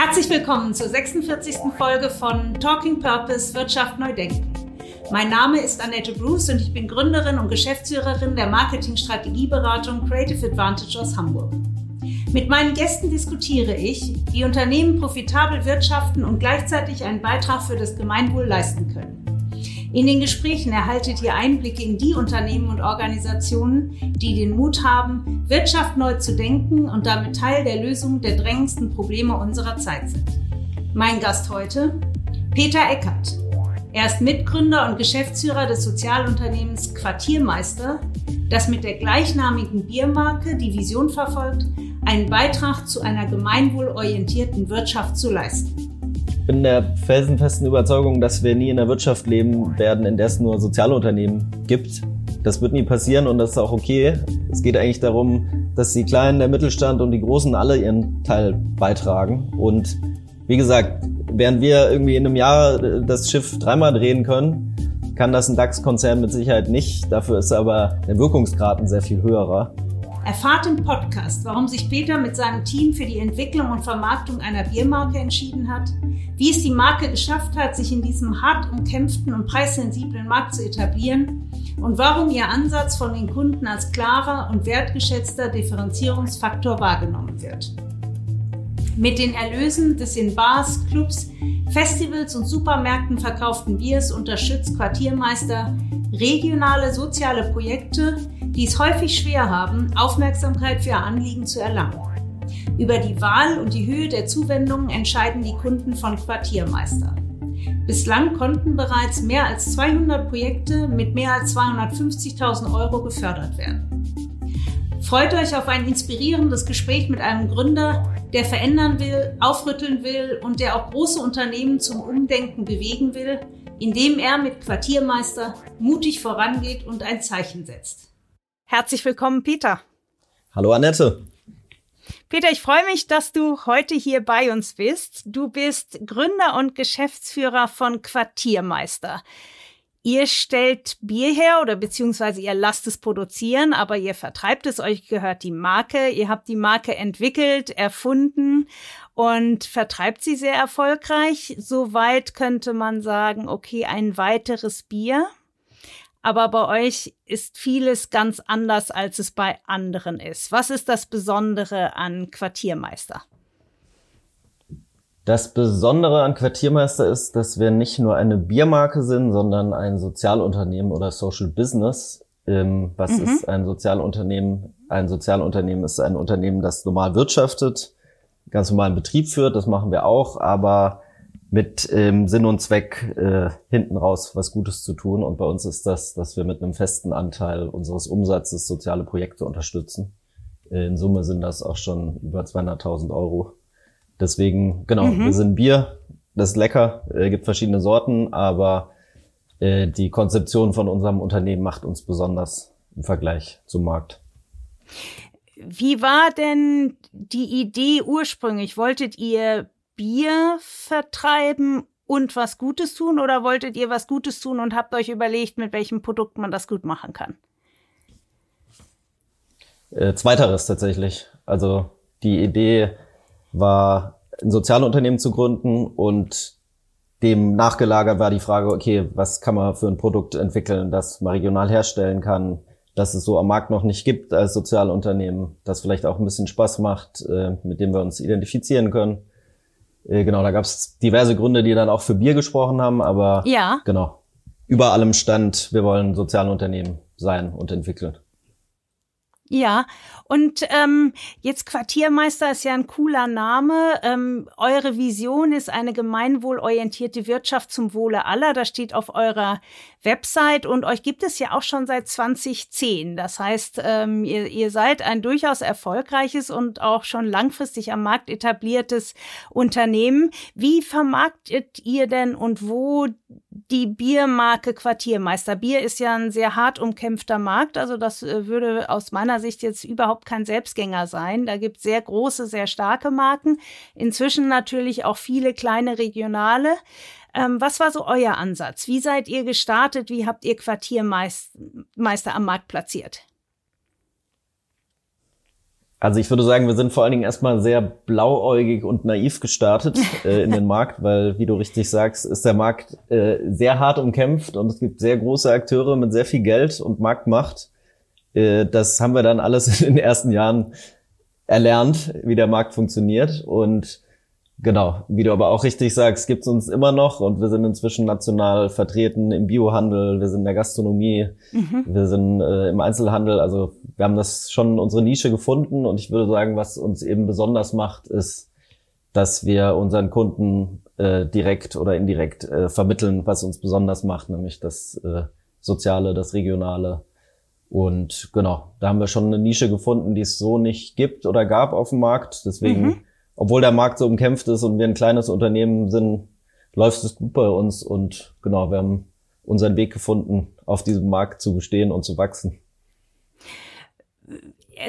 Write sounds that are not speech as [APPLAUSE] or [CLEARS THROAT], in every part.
Herzlich willkommen zur 46. Folge von Talking Purpose Wirtschaft neu denken. Mein Name ist Annette Bruce und ich bin Gründerin und Geschäftsführerin der Marketing-Strategieberatung Creative Advantage aus Hamburg. Mit meinen Gästen diskutiere ich, wie Unternehmen profitabel wirtschaften und gleichzeitig einen Beitrag für das Gemeinwohl leisten können. In den Gesprächen erhaltet ihr Einblicke in die Unternehmen und Organisationen, die den Mut haben, Wirtschaft neu zu denken und damit Teil der Lösung der drängendsten Probleme unserer Zeit sind. Mein Gast heute, Peter Eckert. Er ist Mitgründer und Geschäftsführer des Sozialunternehmens Quartiermeister, das mit der gleichnamigen Biermarke die Vision verfolgt, einen Beitrag zu einer gemeinwohlorientierten Wirtschaft zu leisten bin der felsenfesten Überzeugung, dass wir nie in einer Wirtschaft leben werden, in der es nur Sozialunternehmen gibt. Das wird nie passieren und das ist auch okay. Es geht eigentlich darum, dass die Kleinen, der Mittelstand und die Großen alle ihren Teil beitragen. Und wie gesagt, während wir irgendwie in einem Jahr das Schiff dreimal drehen können, kann das ein DAX-Konzern mit Sicherheit nicht. Dafür ist aber der Wirkungsgrad ein sehr viel höherer. Erfahrt im Podcast, warum sich Peter mit seinem Team für die Entwicklung und Vermarktung einer Biermarke entschieden hat, wie es die Marke geschafft hat, sich in diesem hart umkämpften und preissensiblen Markt zu etablieren und warum ihr Ansatz von den Kunden als klarer und wertgeschätzter Differenzierungsfaktor wahrgenommen wird. Mit den Erlösen des in Bars, Clubs, Festivals und Supermärkten verkauften Biers unterstützt Quartiermeister regionale soziale Projekte, die es häufig schwer haben, Aufmerksamkeit für ihr Anliegen zu erlangen. Über die Wahl und die Höhe der Zuwendungen entscheiden die Kunden von Quartiermeister. Bislang konnten bereits mehr als 200 Projekte mit mehr als 250.000 Euro gefördert werden. Freut euch auf ein inspirierendes Gespräch mit einem Gründer, der verändern will, aufrütteln will und der auch große Unternehmen zum Umdenken bewegen will, indem er mit Quartiermeister mutig vorangeht und ein Zeichen setzt. Herzlich willkommen, Peter. Hallo, Annette. Peter, ich freue mich, dass du heute hier bei uns bist. Du bist Gründer und Geschäftsführer von Quartiermeister. Ihr stellt Bier her oder beziehungsweise ihr lasst es produzieren, aber ihr vertreibt es, euch gehört die Marke, ihr habt die Marke entwickelt, erfunden und vertreibt sie sehr erfolgreich. Soweit könnte man sagen, okay, ein weiteres Bier. Aber bei euch ist vieles ganz anders, als es bei anderen ist. Was ist das Besondere an Quartiermeister? Das Besondere an Quartiermeister ist, dass wir nicht nur eine Biermarke sind, sondern ein Sozialunternehmen oder Social Business. Ähm, was mhm. ist ein Sozialunternehmen? Ein Sozialunternehmen ist ein Unternehmen, das normal wirtschaftet, ganz normalen Betrieb führt, das machen wir auch, aber mit ähm, Sinn und Zweck äh, hinten raus was Gutes zu tun. Und bei uns ist das, dass wir mit einem festen Anteil unseres Umsatzes soziale Projekte unterstützen. Äh, in Summe sind das auch schon über 200.000 Euro. Deswegen, genau, mhm. wir sind Bier, das ist lecker, äh, gibt verschiedene Sorten, aber äh, die Konzeption von unserem Unternehmen macht uns besonders im Vergleich zum Markt. Wie war denn die Idee ursprünglich? Wolltet ihr Bier vertreiben und was Gutes tun oder wolltet ihr was Gutes tun und habt euch überlegt, mit welchem Produkt man das gut machen kann? Äh, zweiteres tatsächlich. Also die Idee war, ein Sozialunternehmen zu gründen und dem nachgelagert war die Frage, okay, was kann man für ein Produkt entwickeln, das man regional herstellen kann, dass es so am Markt noch nicht gibt als Sozialunternehmen, das vielleicht auch ein bisschen Spaß macht, äh, mit dem wir uns identifizieren können. Äh, genau, da gab es diverse Gründe, die dann auch für Bier gesprochen haben, aber ja. genau. Über allem stand, wir wollen Sozialunternehmen sein und entwickeln. Ja, und ähm, jetzt Quartiermeister ist ja ein cooler Name. Ähm, eure Vision ist eine gemeinwohlorientierte Wirtschaft zum Wohle aller. Das steht auf eurer Website und euch gibt es ja auch schon seit 2010. Das heißt, ähm, ihr, ihr seid ein durchaus erfolgreiches und auch schon langfristig am Markt etabliertes Unternehmen. Wie vermarktet ihr denn und wo die Biermarke Quartiermeister? Bier ist ja ein sehr hart umkämpfter Markt, also das äh, würde aus meiner Sicht jetzt überhaupt überhaupt kein Selbstgänger sein. Da gibt es sehr große, sehr starke Marken. Inzwischen natürlich auch viele kleine regionale. Ähm, was war so euer Ansatz? Wie seid ihr gestartet? Wie habt ihr Quartiermeister am Markt platziert? Also ich würde sagen, wir sind vor allen Dingen erstmal sehr blauäugig und naiv gestartet [LAUGHS] äh, in den Markt, weil, wie du richtig sagst, ist der Markt äh, sehr hart umkämpft und es gibt sehr große Akteure mit sehr viel Geld und Marktmacht. Äh, das haben wir dann alles [LAUGHS] in den ersten Jahren erlernt, wie der Markt funktioniert und Genau, wie du aber auch richtig sagst, gibt's uns immer noch und wir sind inzwischen national vertreten im Biohandel, wir sind in der Gastronomie, mhm. wir sind äh, im Einzelhandel. Also wir haben das schon unsere Nische gefunden und ich würde sagen, was uns eben besonders macht, ist, dass wir unseren Kunden äh, direkt oder indirekt äh, vermitteln, was uns besonders macht, nämlich das äh, Soziale, das Regionale. Und genau, da haben wir schon eine Nische gefunden, die es so nicht gibt oder gab auf dem Markt. Deswegen mhm obwohl der Markt so umkämpft ist und wir ein kleines Unternehmen sind, läuft es gut bei uns und genau, wir haben unseren Weg gefunden, auf diesem Markt zu bestehen und zu wachsen.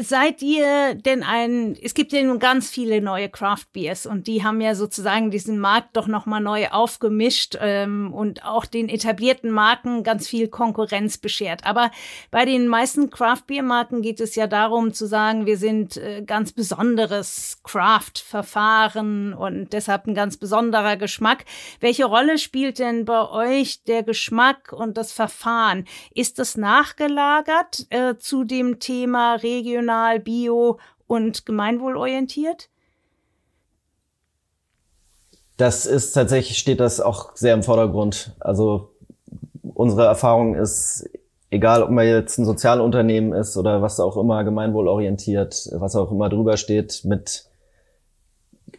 Seid ihr denn ein, es gibt ja nun ganz viele neue Craft Beers und die haben ja sozusagen diesen Markt doch nochmal neu aufgemischt ähm, und auch den etablierten Marken ganz viel Konkurrenz beschert. Aber bei den meisten Craft Beer Marken geht es ja darum zu sagen, wir sind äh, ganz besonderes Craft Verfahren und deshalb ein ganz besonderer Geschmack. Welche Rolle spielt denn bei euch der Geschmack und das Verfahren? Ist das nachgelagert äh, zu dem Thema Region regional, bio und gemeinwohlorientiert? Das ist tatsächlich, steht das auch sehr im Vordergrund. Also unsere Erfahrung ist, egal ob man jetzt ein Sozialunternehmen ist oder was auch immer gemeinwohlorientiert, was auch immer drüber steht, mit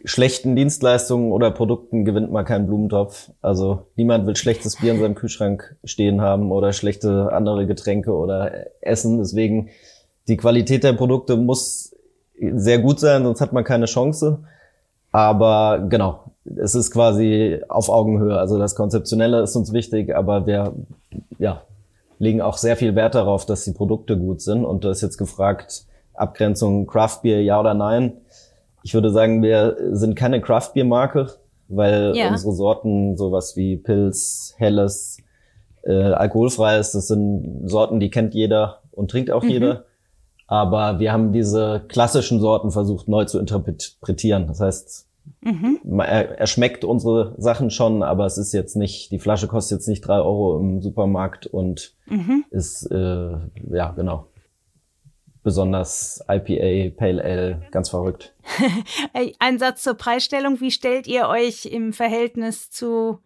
schlechten Dienstleistungen oder Produkten gewinnt man keinen Blumentopf. Also niemand will schlechtes Bier in seinem Kühlschrank stehen haben oder schlechte andere Getränke oder Essen. Deswegen die Qualität der Produkte muss sehr gut sein, sonst hat man keine Chance. Aber genau, es ist quasi auf Augenhöhe. Also das Konzeptionelle ist uns wichtig, aber wir ja, legen auch sehr viel Wert darauf, dass die Produkte gut sind. Und du hast jetzt gefragt, Abgrenzung Craft Beer, ja oder nein? Ich würde sagen, wir sind keine Craft Beer Marke, weil ja. unsere Sorten sowas wie Pilz, Helles, äh, alkoholfreies, das sind Sorten, die kennt jeder und trinkt auch mhm. jeder. Aber wir haben diese klassischen Sorten versucht neu zu interpretieren. Das heißt, mhm. er, er, schmeckt unsere Sachen schon, aber es ist jetzt nicht, die Flasche kostet jetzt nicht drei Euro im Supermarkt und mhm. ist, äh, ja, genau. Besonders IPA, Pale Ale, ganz verrückt. [LAUGHS] Ein Satz zur Preisstellung. Wie stellt ihr euch im Verhältnis zu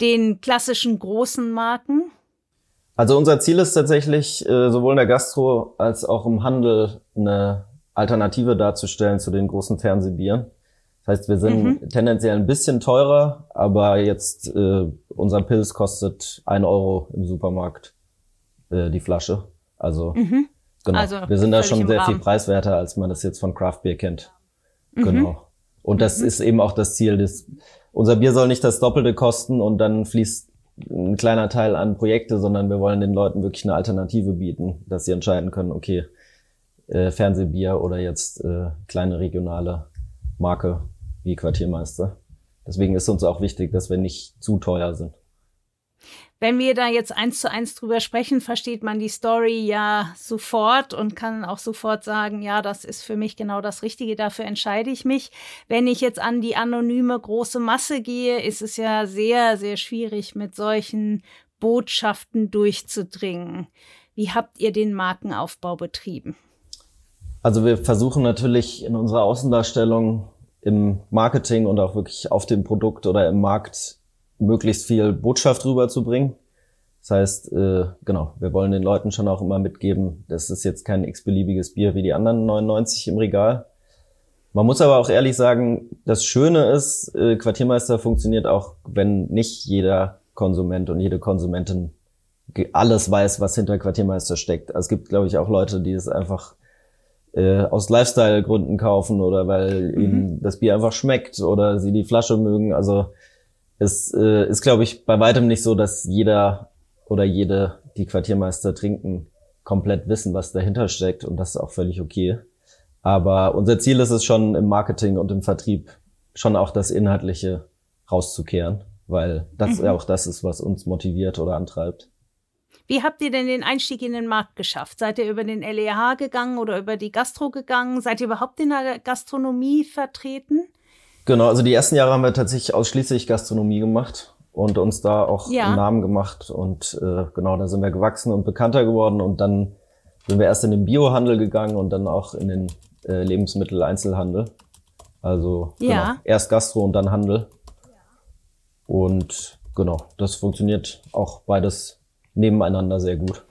den klassischen großen Marken? Also unser Ziel ist tatsächlich, äh, sowohl in der Gastro als auch im Handel eine Alternative darzustellen zu den großen Fernsehbieren. Das heißt, wir sind mhm. tendenziell ein bisschen teurer, aber jetzt äh, unser Pilz kostet ein Euro im Supermarkt äh, die Flasche. Also, mhm. genau. Also wir sind da schon sehr Rahmen. viel preiswerter, als man das jetzt von Craft Beer kennt. Mhm. Genau. Und das mhm. ist eben auch das Ziel. Des, unser Bier soll nicht das Doppelte kosten und dann fließt ein kleiner Teil an Projekte, sondern wir wollen den Leuten wirklich eine Alternative bieten, dass sie entscheiden können, okay, äh, Fernsehbier oder jetzt äh, kleine regionale Marke wie Quartiermeister. Deswegen ist uns auch wichtig, dass wir nicht zu teuer sind. Wenn wir da jetzt eins zu eins drüber sprechen, versteht man die Story ja sofort und kann auch sofort sagen, ja, das ist für mich genau das Richtige, dafür entscheide ich mich. Wenn ich jetzt an die anonyme große Masse gehe, ist es ja sehr, sehr schwierig, mit solchen Botschaften durchzudringen. Wie habt ihr den Markenaufbau betrieben? Also wir versuchen natürlich in unserer Außendarstellung im Marketing und auch wirklich auf dem Produkt oder im Markt möglichst viel Botschaft rüberzubringen. Das heißt, äh, genau, wir wollen den Leuten schon auch immer mitgeben, das ist jetzt kein x-beliebiges Bier wie die anderen 99 im Regal. Man muss aber auch ehrlich sagen, das Schöne ist, äh, Quartiermeister funktioniert auch, wenn nicht jeder Konsument und jede Konsumentin alles weiß, was hinter Quartiermeister steckt. Also es gibt, glaube ich, auch Leute, die es einfach äh, aus Lifestyle-Gründen kaufen oder weil mhm. ihnen das Bier einfach schmeckt oder sie die Flasche mögen. Also es äh, ist, glaube ich, bei weitem nicht so, dass jeder oder jede, die Quartiermeister trinken, komplett wissen, was dahinter steckt und das ist auch völlig okay. Aber unser Ziel ist es schon im Marketing und im Vertrieb schon auch das Inhaltliche rauszukehren, weil das mhm. ja auch das ist, was uns motiviert oder antreibt. Wie habt ihr denn den Einstieg in den Markt geschafft? Seid ihr über den LEH gegangen oder über die Gastro gegangen? Seid ihr überhaupt in der Gastronomie vertreten? Genau, also die ersten Jahre haben wir tatsächlich ausschließlich Gastronomie gemacht und uns da auch ja. einen Namen gemacht. Und äh, genau, da sind wir gewachsen und bekannter geworden. Und dann sind wir erst in den Biohandel gegangen und dann auch in den äh, Lebensmitteleinzelhandel. Also genau, ja. erst Gastro und dann Handel. Und genau, das funktioniert auch beides nebeneinander sehr gut.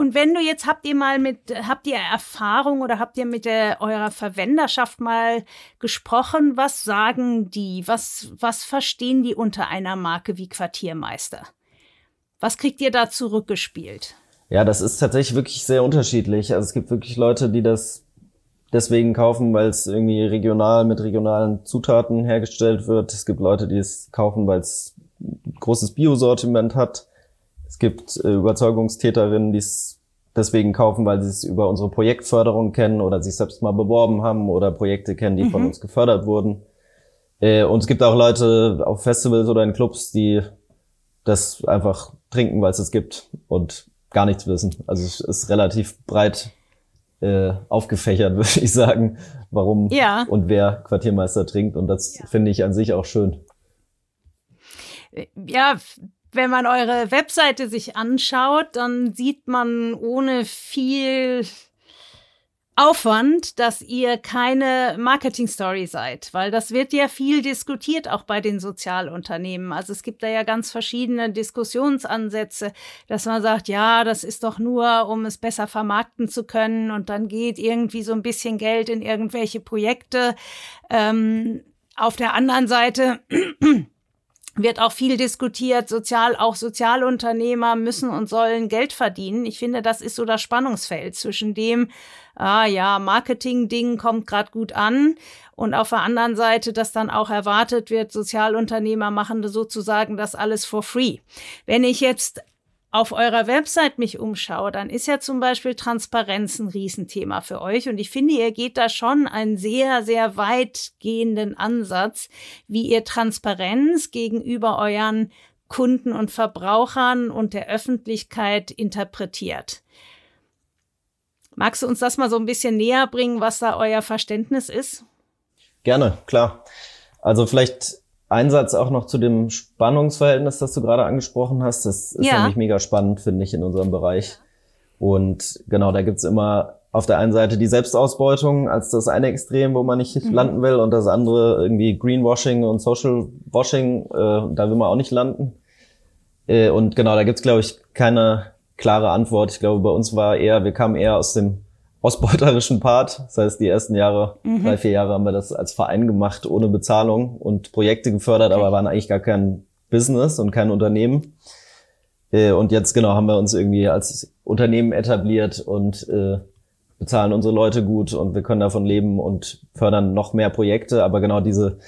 Und wenn du jetzt habt ihr mal mit, habt ihr Erfahrung oder habt ihr mit der, eurer Verwenderschaft mal gesprochen? Was sagen die? Was, was verstehen die unter einer Marke wie Quartiermeister? Was kriegt ihr da zurückgespielt? Ja, das ist tatsächlich wirklich sehr unterschiedlich. Also es gibt wirklich Leute, die das deswegen kaufen, weil es irgendwie regional mit regionalen Zutaten hergestellt wird. Es gibt Leute, die es kaufen, weil es großes Biosortiment hat. Es gibt äh, Überzeugungstäterinnen, die es deswegen kaufen, weil sie es über unsere Projektförderung kennen oder sich selbst mal beworben haben oder Projekte kennen, die mhm. von uns gefördert wurden. Äh, und es gibt auch Leute auf Festivals oder in Clubs, die das einfach trinken, weil es es gibt und gar nichts wissen. Also es ist relativ breit äh, aufgefächert, [LAUGHS] würde ich sagen, warum ja. und wer Quartiermeister trinkt. Und das ja. finde ich an sich auch schön. Ja, wenn man eure Webseite sich anschaut, dann sieht man ohne viel Aufwand, dass ihr keine Marketing-Story seid, weil das wird ja viel diskutiert, auch bei den Sozialunternehmen. Also es gibt da ja ganz verschiedene Diskussionsansätze, dass man sagt, ja, das ist doch nur, um es besser vermarkten zu können und dann geht irgendwie so ein bisschen Geld in irgendwelche Projekte. Ähm, auf der anderen Seite wird auch viel diskutiert, sozial, auch Sozialunternehmer müssen und sollen Geld verdienen. Ich finde, das ist so das Spannungsfeld zwischen dem, ah ja, Marketing-Ding kommt gerade gut an und auf der anderen Seite, dass dann auch erwartet wird, Sozialunternehmer machen sozusagen das alles for free. Wenn ich jetzt auf eurer Website mich umschaue, dann ist ja zum Beispiel Transparenz ein Riesenthema für euch. Und ich finde, ihr geht da schon einen sehr, sehr weitgehenden Ansatz, wie ihr Transparenz gegenüber euren Kunden und Verbrauchern und der Öffentlichkeit interpretiert. Magst du uns das mal so ein bisschen näher bringen, was da euer Verständnis ist? Gerne, klar. Also vielleicht Einsatz auch noch zu dem Spannungsverhältnis, das du gerade angesprochen hast. Das ist ja. nämlich mega spannend, finde ich, in unserem Bereich. Und genau, da gibt's immer auf der einen Seite die Selbstausbeutung als das eine Extrem, wo man nicht mhm. landen will, und das andere irgendwie Greenwashing und Social Washing, äh, da will man auch nicht landen. Äh, und genau, da gibt's glaube ich, keine klare Antwort. Ich glaube, bei uns war eher, wir kamen eher aus dem ausbeuterischen Part. Das heißt, die ersten Jahre, mhm. drei, vier Jahre haben wir das als Verein gemacht, ohne Bezahlung und Projekte gefördert, okay. aber waren eigentlich gar kein Business und kein Unternehmen. Äh, und jetzt genau haben wir uns irgendwie als Unternehmen etabliert und äh, bezahlen unsere Leute gut und wir können davon leben und fördern noch mehr Projekte. Aber genau diese,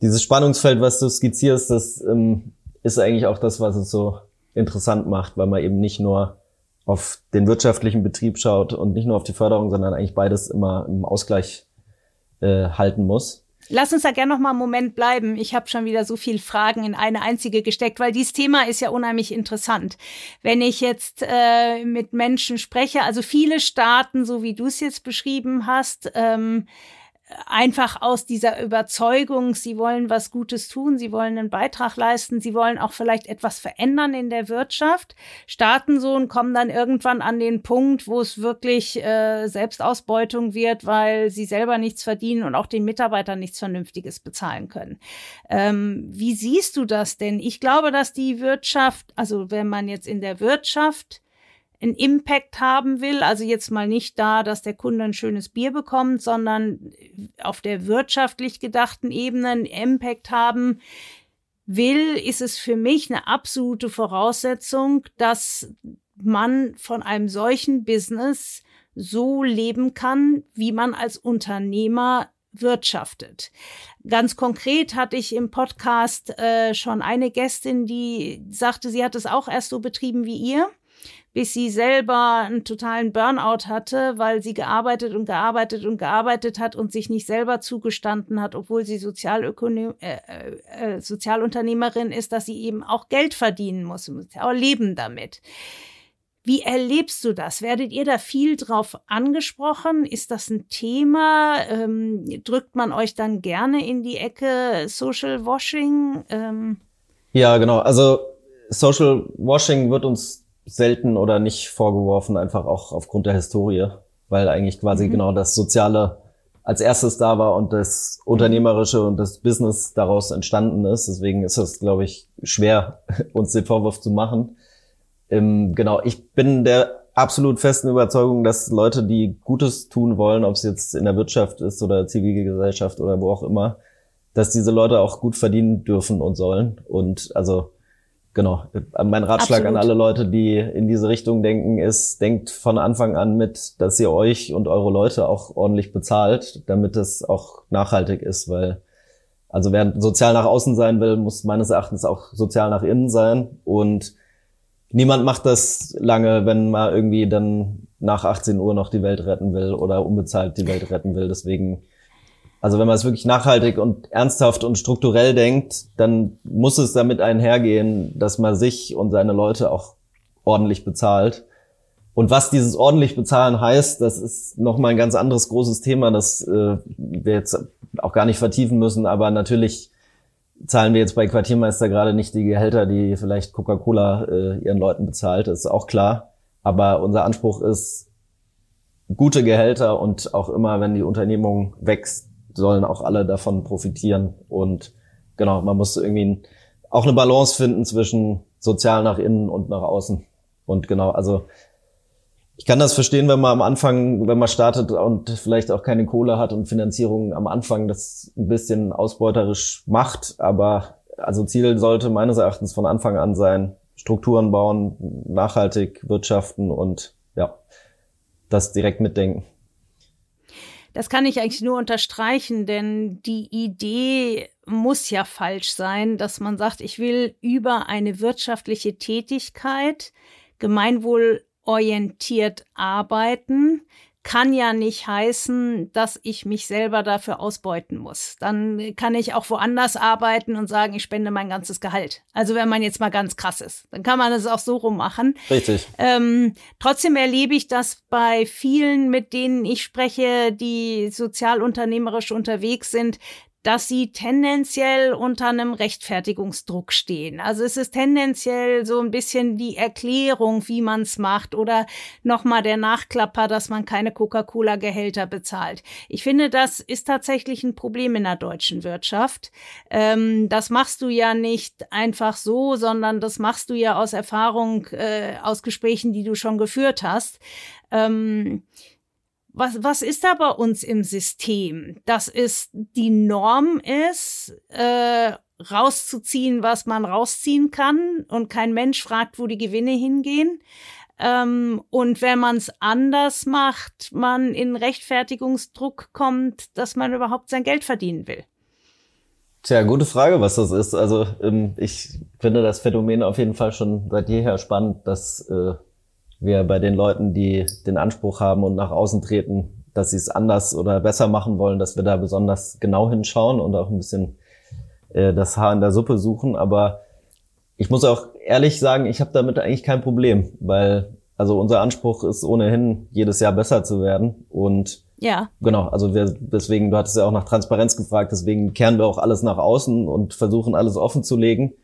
dieses Spannungsfeld, was du skizzierst, das ähm, ist eigentlich auch das, was es so interessant macht, weil man eben nicht nur auf den wirtschaftlichen Betrieb schaut und nicht nur auf die Förderung, sondern eigentlich beides immer im Ausgleich äh, halten muss. Lass uns da gerne noch mal einen Moment bleiben. Ich habe schon wieder so viele Fragen in eine einzige gesteckt, weil dieses Thema ist ja unheimlich interessant. Wenn ich jetzt äh, mit Menschen spreche, also viele Staaten, so wie du es jetzt beschrieben hast, ähm, einfach aus dieser Überzeugung, sie wollen was Gutes tun, sie wollen einen Beitrag leisten, sie wollen auch vielleicht etwas verändern in der Wirtschaft, starten so und kommen dann irgendwann an den Punkt, wo es wirklich äh, Selbstausbeutung wird, weil sie selber nichts verdienen und auch den Mitarbeitern nichts Vernünftiges bezahlen können. Ähm, wie siehst du das denn? Ich glaube, dass die Wirtschaft, also wenn man jetzt in der Wirtschaft einen Impact haben will, also jetzt mal nicht da, dass der Kunde ein schönes Bier bekommt, sondern auf der wirtschaftlich gedachten Ebene einen Impact haben will, ist es für mich eine absolute Voraussetzung, dass man von einem solchen Business so leben kann, wie man als Unternehmer wirtschaftet. Ganz konkret hatte ich im Podcast äh, schon eine Gästin, die sagte, sie hat es auch erst so betrieben wie ihr bis sie selber einen totalen Burnout hatte, weil sie gearbeitet und gearbeitet und gearbeitet hat und sich nicht selber zugestanden hat, obwohl sie Sozialökonom äh, äh, äh, Sozialunternehmerin ist, dass sie eben auch Geld verdienen muss, muss auch leben damit. Wie erlebst du das? Werdet ihr da viel drauf angesprochen? Ist das ein Thema? Ähm, drückt man euch dann gerne in die Ecke Social Washing? Ähm ja, genau. Also Social Washing wird uns selten oder nicht vorgeworfen, einfach auch aufgrund der Historie, weil eigentlich quasi mhm. genau das Soziale als erstes da war und das Unternehmerische und das Business daraus entstanden ist. Deswegen ist es, glaube ich, schwer, [LAUGHS] uns den Vorwurf zu machen. Ähm, genau, ich bin der absolut festen Überzeugung, dass Leute, die Gutes tun wollen, ob es jetzt in der Wirtschaft ist oder Zivilgesellschaft oder wo auch immer, dass diese Leute auch gut verdienen dürfen und sollen. Und also genau, mein Ratschlag Absolut. an alle Leute, die in diese Richtung denken, ist, denkt von Anfang an mit, dass ihr euch und eure Leute auch ordentlich bezahlt, damit es auch nachhaltig ist, weil also wer sozial nach außen sein will, muss meines Erachtens auch sozial nach innen sein und niemand macht das lange, wenn man irgendwie dann nach 18 Uhr noch die Welt retten will oder unbezahlt die Welt retten will. Deswegen also wenn man es wirklich nachhaltig und ernsthaft und strukturell denkt, dann muss es damit einhergehen, dass man sich und seine Leute auch ordentlich bezahlt. Und was dieses ordentlich bezahlen heißt, das ist nochmal ein ganz anderes großes Thema, das äh, wir jetzt auch gar nicht vertiefen müssen. Aber natürlich zahlen wir jetzt bei Quartiermeister gerade nicht die Gehälter, die vielleicht Coca-Cola äh, ihren Leuten bezahlt, das ist auch klar. Aber unser Anspruch ist gute Gehälter und auch immer, wenn die Unternehmung wächst, sollen auch alle davon profitieren. Und genau, man muss irgendwie auch eine Balance finden zwischen sozial nach innen und nach außen. Und genau, also ich kann das verstehen, wenn man am Anfang, wenn man startet und vielleicht auch keine Kohle hat und Finanzierung am Anfang das ein bisschen ausbeuterisch macht. Aber also Ziel sollte meines Erachtens von Anfang an sein, Strukturen bauen, nachhaltig wirtschaften und ja, das direkt mitdenken. Das kann ich eigentlich nur unterstreichen, denn die Idee muss ja falsch sein, dass man sagt, ich will über eine wirtschaftliche Tätigkeit gemeinwohlorientiert arbeiten, kann ja nicht heißen, dass ich mich selber dafür ausbeuten muss. Dann kann ich auch woanders arbeiten und sagen, ich spende mein ganzes Gehalt. Also wenn man jetzt mal ganz krass ist, dann kann man es auch so rum machen. Richtig. Ähm, trotzdem erlebe ich das bei vielen, mit denen ich spreche, die sozialunternehmerisch unterwegs sind, dass sie tendenziell unter einem Rechtfertigungsdruck stehen. Also es ist tendenziell so ein bisschen die Erklärung, wie man es macht oder nochmal der Nachklapper, dass man keine Coca-Cola-Gehälter bezahlt. Ich finde, das ist tatsächlich ein Problem in der deutschen Wirtschaft. Ähm, das machst du ja nicht einfach so, sondern das machst du ja aus Erfahrung, äh, aus Gesprächen, die du schon geführt hast. Ähm, was, was ist da bei uns im System? Dass es die Norm ist, äh, rauszuziehen, was man rausziehen kann und kein Mensch fragt, wo die Gewinne hingehen. Ähm, und wenn man es anders macht, man in Rechtfertigungsdruck kommt, dass man überhaupt sein Geld verdienen will. Tja, gute Frage, was das ist. Also ähm, ich finde das Phänomen auf jeden Fall schon seit jeher spannend, dass äh, wir bei den Leuten, die den Anspruch haben und nach außen treten, dass sie es anders oder besser machen wollen, dass wir da besonders genau hinschauen und auch ein bisschen äh, das Haar in der Suppe suchen. Aber ich muss auch ehrlich sagen, ich habe damit eigentlich kein Problem, weil also unser Anspruch ist ohnehin jedes Jahr besser zu werden und ja. Genau, also wir deswegen, du hattest ja auch nach Transparenz gefragt, deswegen kehren wir auch alles nach außen und versuchen alles offen zu legen,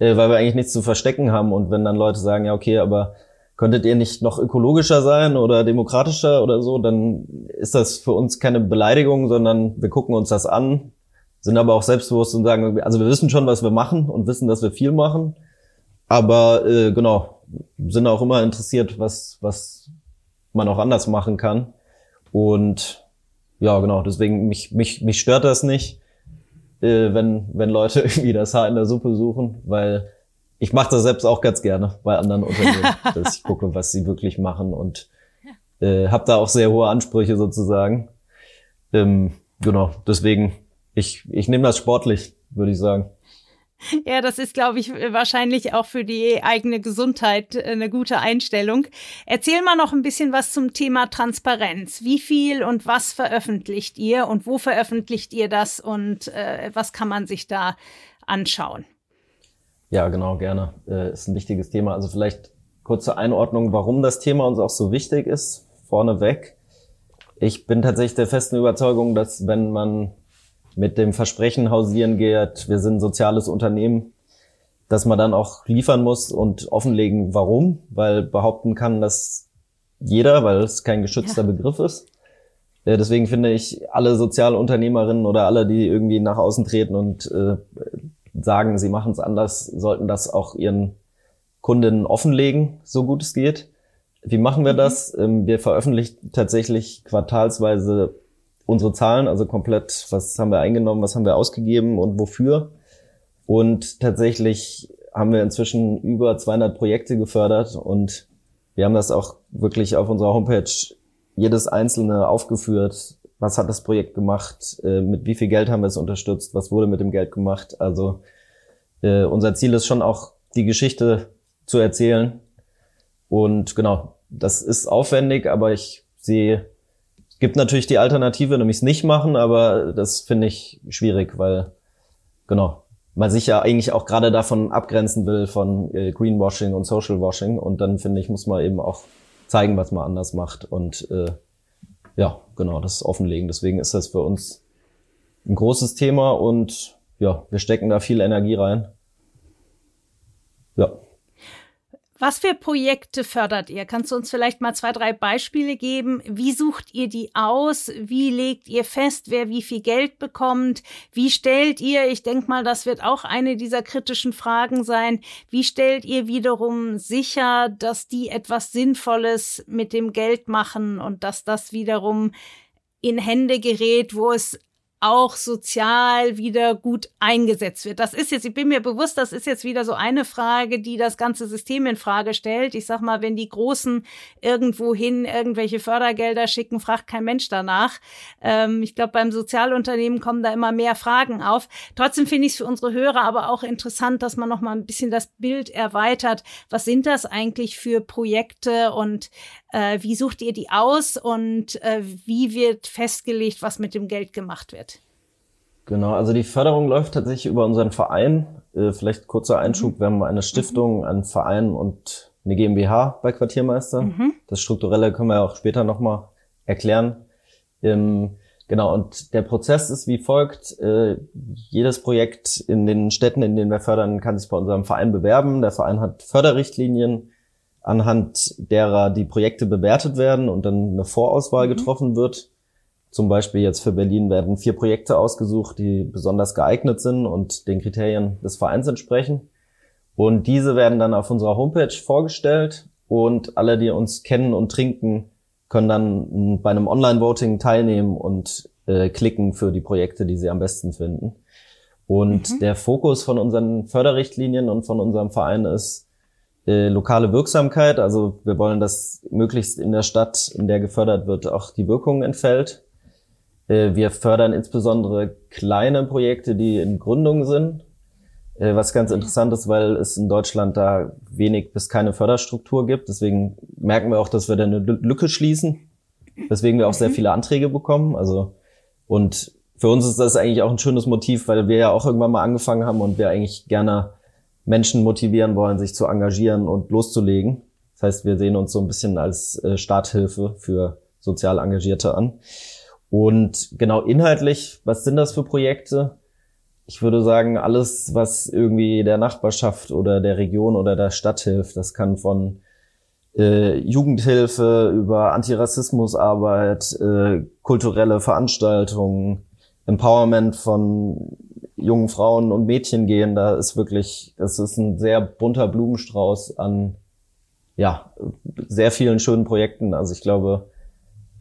äh, weil wir eigentlich nichts zu verstecken haben. Und wenn dann Leute sagen, ja, okay, aber könntet ihr nicht noch ökologischer sein oder demokratischer oder so, dann ist das für uns keine Beleidigung, sondern wir gucken uns das an, sind aber auch selbstbewusst und sagen, also wir wissen schon, was wir machen und wissen, dass wir viel machen, aber äh, genau, sind auch immer interessiert, was, was man auch anders machen kann. Und ja, genau, deswegen mich, mich, mich stört das nicht, äh, wenn, wenn Leute [LAUGHS] irgendwie das Haar in der Suppe suchen, weil ich mache das selbst auch ganz gerne bei anderen [LAUGHS] Unternehmen, dass ich gucke, was sie wirklich machen und äh, habe da auch sehr hohe Ansprüche sozusagen. Ähm, genau, deswegen, ich, ich nehme das sportlich, würde ich sagen. Ja, das ist, glaube ich, wahrscheinlich auch für die eigene Gesundheit eine gute Einstellung. Erzähl mal noch ein bisschen was zum Thema Transparenz. Wie viel und was veröffentlicht ihr und wo veröffentlicht ihr das und äh, was kann man sich da anschauen? Ja, genau, gerne. Äh, ist ein wichtiges Thema. Also vielleicht kurze Einordnung, warum das Thema uns auch so wichtig ist, vorneweg. Ich bin tatsächlich der festen Überzeugung, dass wenn man mit dem Versprechen hausieren geht, wir sind ein soziales Unternehmen, dass man dann auch liefern muss und offenlegen, warum, weil behaupten kann, dass jeder, weil es kein geschützter ja. Begriff ist. Äh, deswegen finde ich, alle Sozialunternehmerinnen oder alle, die irgendwie nach außen treten und äh, sagen, sie machen es anders, sollten das auch ihren Kundinnen offenlegen, so gut es geht. Wie machen wir mhm. das? Ähm, wir veröffentlichen tatsächlich quartalsweise unsere Zahlen, also komplett, was haben wir eingenommen, was haben wir ausgegeben und wofür. Und tatsächlich haben wir inzwischen über 200 Projekte gefördert und wir haben das auch wirklich auf unserer Homepage jedes einzelne aufgeführt. Was hat das Projekt gemacht? Äh, mit wie viel Geld haben wir es unterstützt? Was wurde mit dem Geld gemacht? Also äh, unser Ziel ist schon auch, die Geschichte zu erzählen. Und genau, das ist aufwendig, aber ich sehe Gibt natürlich die Alternative, nämlich es nicht machen, aber das finde ich schwierig, weil genau man sich ja eigentlich auch gerade davon abgrenzen will von äh, Greenwashing und Social Washing und dann finde ich muss man eben auch zeigen, was man anders macht und äh, ja genau das offenlegen. Deswegen ist das für uns ein großes Thema und ja wir stecken da viel Energie rein. Ja. Was für Projekte fördert ihr? Kannst du uns vielleicht mal zwei, drei Beispiele geben? Wie sucht ihr die aus? Wie legt ihr fest, wer wie viel Geld bekommt? Wie stellt ihr, ich denke mal, das wird auch eine dieser kritischen Fragen sein, wie stellt ihr wiederum sicher, dass die etwas Sinnvolles mit dem Geld machen und dass das wiederum in Hände gerät, wo es auch sozial wieder gut eingesetzt wird. Das ist jetzt, ich bin mir bewusst, das ist jetzt wieder so eine Frage, die das ganze System in Frage stellt. Ich sag mal, wenn die Großen irgendwohin irgendwelche Fördergelder schicken, fragt kein Mensch danach. Ähm, ich glaube, beim Sozialunternehmen kommen da immer mehr Fragen auf. Trotzdem finde ich es für unsere Hörer aber auch interessant, dass man noch mal ein bisschen das Bild erweitert. Was sind das eigentlich für Projekte und äh, wie sucht ihr die aus und äh, wie wird festgelegt, was mit dem Geld gemacht wird? Genau, also die Förderung läuft tatsächlich über unseren Verein. Äh, vielleicht kurzer Einschub, mhm. wir haben eine Stiftung, mhm. einen Verein und eine GmbH bei Quartiermeister. Mhm. Das Strukturelle können wir auch später nochmal erklären. Ähm, genau, und der Prozess ist wie folgt. Äh, jedes Projekt in den Städten, in denen wir fördern, kann sich bei unserem Verein bewerben. Der Verein hat Förderrichtlinien, anhand derer die Projekte bewertet werden und dann eine Vorauswahl mhm. getroffen wird. Zum Beispiel jetzt für Berlin werden vier Projekte ausgesucht, die besonders geeignet sind und den Kriterien des Vereins entsprechen. Und diese werden dann auf unserer Homepage vorgestellt und alle, die uns kennen und trinken, können dann bei einem Online-Voting teilnehmen und äh, klicken für die Projekte, die sie am besten finden. Und mhm. der Fokus von unseren Förderrichtlinien und von unserem Verein ist, äh, lokale Wirksamkeit. Also wir wollen, dass möglichst in der Stadt, in der gefördert wird, auch die Wirkung entfällt. Äh, wir fördern insbesondere kleine Projekte, die in Gründung sind. Äh, was ganz interessant ist, weil es in Deutschland da wenig bis keine Förderstruktur gibt. Deswegen merken wir auch, dass wir da eine Lücke schließen. Weswegen wir auch sehr mhm. viele Anträge bekommen. Also, und für uns ist das eigentlich auch ein schönes Motiv, weil wir ja auch irgendwann mal angefangen haben und wir eigentlich gerne Menschen motivieren wollen, sich zu engagieren und loszulegen. Das heißt, wir sehen uns so ein bisschen als äh, Starthilfe für sozial Engagierte an. Und genau inhaltlich, was sind das für Projekte? Ich würde sagen, alles, was irgendwie der Nachbarschaft oder der Region oder der Stadt hilft. Das kann von äh, Jugendhilfe über Antirassismusarbeit, äh, kulturelle Veranstaltungen, Empowerment von jungen Frauen und Mädchen gehen. Da ist wirklich, es ist ein sehr bunter Blumenstrauß an, ja, sehr vielen schönen Projekten. Also ich glaube,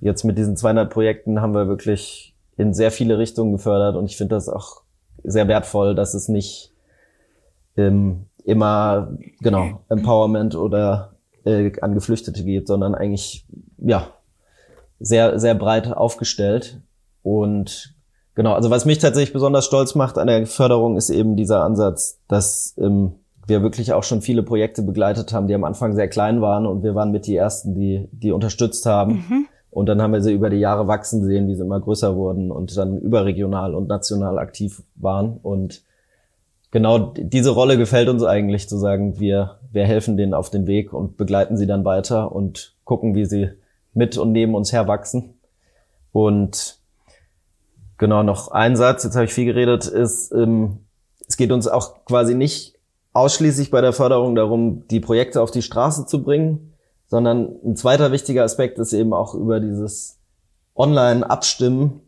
jetzt mit diesen 200 Projekten haben wir wirklich in sehr viele Richtungen gefördert und ich finde das auch sehr wertvoll, dass es nicht ähm, immer, genau, Empowerment oder äh, an Geflüchtete geht, sondern eigentlich, ja, sehr, sehr breit aufgestellt und Genau, also was mich tatsächlich besonders stolz macht an der Förderung ist eben dieser Ansatz, dass ähm, wir wirklich auch schon viele Projekte begleitet haben, die am Anfang sehr klein waren und wir waren mit die ersten, die die unterstützt haben. Mhm. Und dann haben wir sie über die Jahre wachsen sehen, wie sie immer größer wurden und dann überregional und national aktiv waren. Und genau diese Rolle gefällt uns eigentlich, zu sagen, wir, wir helfen denen auf den Weg und begleiten sie dann weiter und gucken, wie sie mit und neben uns herwachsen. Und genau noch ein Satz, jetzt habe ich viel geredet, ist, ähm, es geht uns auch quasi nicht ausschließlich bei der Förderung darum, die Projekte auf die Straße zu bringen, sondern ein zweiter wichtiger Aspekt ist eben auch über dieses Online-Abstimmen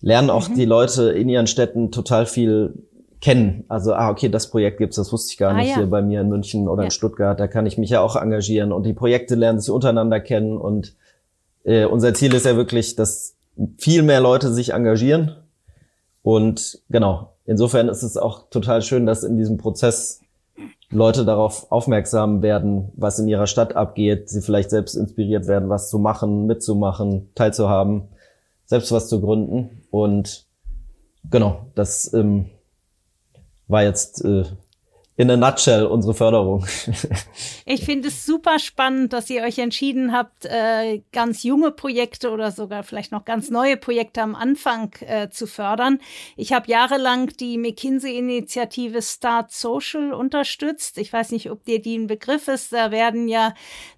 lernen auch mhm. die Leute in ihren Städten total viel kennen. Also, ah, okay, das Projekt gibt's, das wusste ich gar ah, nicht ja. hier bei mir in München oder ja. in Stuttgart. Da kann ich mich ja auch engagieren und die Projekte lernen sich untereinander kennen und äh, unser Ziel ist ja wirklich, dass viel mehr Leute sich engagieren und genau. Insofern ist es auch total schön, dass in diesem Prozess Leute darauf aufmerksam werden, was in ihrer Stadt abgeht, sie vielleicht selbst inspiriert werden, was zu machen, mitzumachen, teilzuhaben, selbst was zu gründen. Und genau, das ähm, war jetzt äh, in a nutshell unsere Förderung. ich finde es super spannend, dass ihr euch entschieden habt, äh, ganz junge Projekte oder sogar vielleicht noch ganz neue Projekte am Anfang äh, zu fördern. Ich habe jahrelang die McKinsey-Initiative Start Social unterstützt. Ich weiß nicht, ob dir die ein Begriff ist. Da werden ja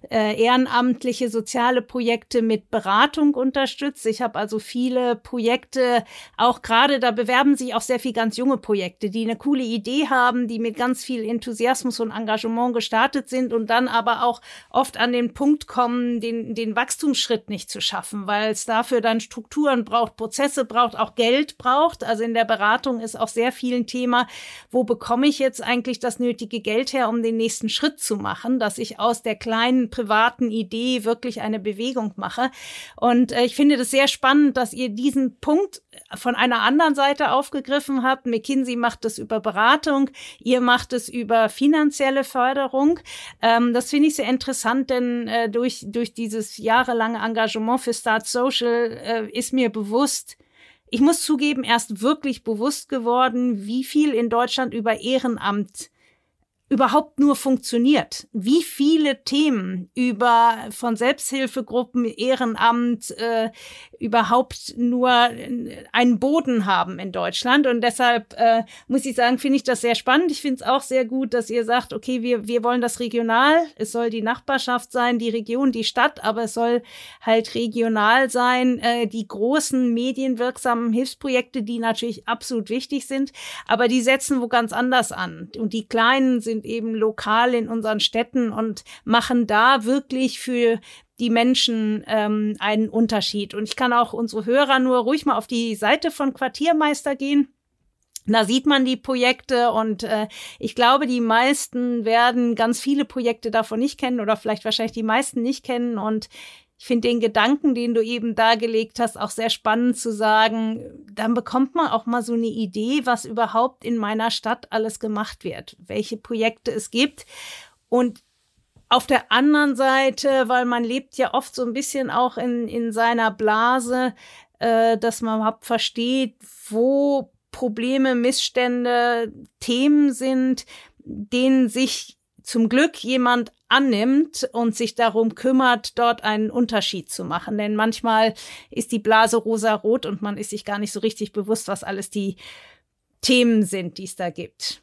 äh, ehrenamtliche soziale Projekte mit Beratung unterstützt. Ich habe also viele Projekte, auch gerade da bewerben sich auch sehr viel ganz junge Projekte, die eine coole Idee haben, die mit ganz viel Enthusiasmus und Engagement gestartet sind und dann aber auch oft an den Punkt kommen, den, den Wachstumsschritt nicht zu schaffen, weil es dafür dann Strukturen braucht, Prozesse braucht, auch Geld braucht. Also in der Beratung ist auch sehr viel ein Thema, wo bekomme ich jetzt eigentlich das nötige Geld her, um den nächsten Schritt zu machen, dass ich aus der kleinen privaten Idee wirklich eine Bewegung mache. Und äh, ich finde das sehr spannend, dass ihr diesen Punkt von einer anderen Seite aufgegriffen habt. McKinsey macht das über Beratung, ihr macht es über finanzielle Förderung. Ähm, das finde ich sehr interessant, denn äh, durch, durch dieses jahrelange Engagement für Start Social äh, ist mir bewusst, ich muss zugeben, erst wirklich bewusst geworden, wie viel in Deutschland über Ehrenamt überhaupt nur funktioniert. Wie viele Themen über von Selbsthilfegruppen, Ehrenamt äh, überhaupt nur einen Boden haben in Deutschland. Und deshalb äh, muss ich sagen, finde ich das sehr spannend. Ich finde es auch sehr gut, dass ihr sagt, okay, wir, wir wollen das regional. Es soll die Nachbarschaft sein, die Region, die Stadt, aber es soll halt regional sein. Äh, die großen medienwirksamen Hilfsprojekte, die natürlich absolut wichtig sind, aber die setzen wo ganz anders an. Und die kleinen sind sind eben lokal in unseren Städten und machen da wirklich für die Menschen ähm, einen Unterschied. Und ich kann auch unsere Hörer nur ruhig mal auf die Seite von Quartiermeister gehen. Da sieht man die Projekte und äh, ich glaube, die meisten werden ganz viele Projekte davon nicht kennen oder vielleicht wahrscheinlich die meisten nicht kennen. Und ich finde den Gedanken, den du eben dargelegt hast, auch sehr spannend zu sagen, dann bekommt man auch mal so eine Idee, was überhaupt in meiner Stadt alles gemacht wird, welche Projekte es gibt. Und auf der anderen Seite, weil man lebt ja oft so ein bisschen auch in, in seiner Blase, äh, dass man überhaupt versteht, wo Probleme, Missstände, Themen sind, denen sich zum Glück jemand annimmt und sich darum kümmert, dort einen Unterschied zu machen. Denn manchmal ist die Blase rosa-rot und man ist sich gar nicht so richtig bewusst, was alles die Themen sind, die es da gibt.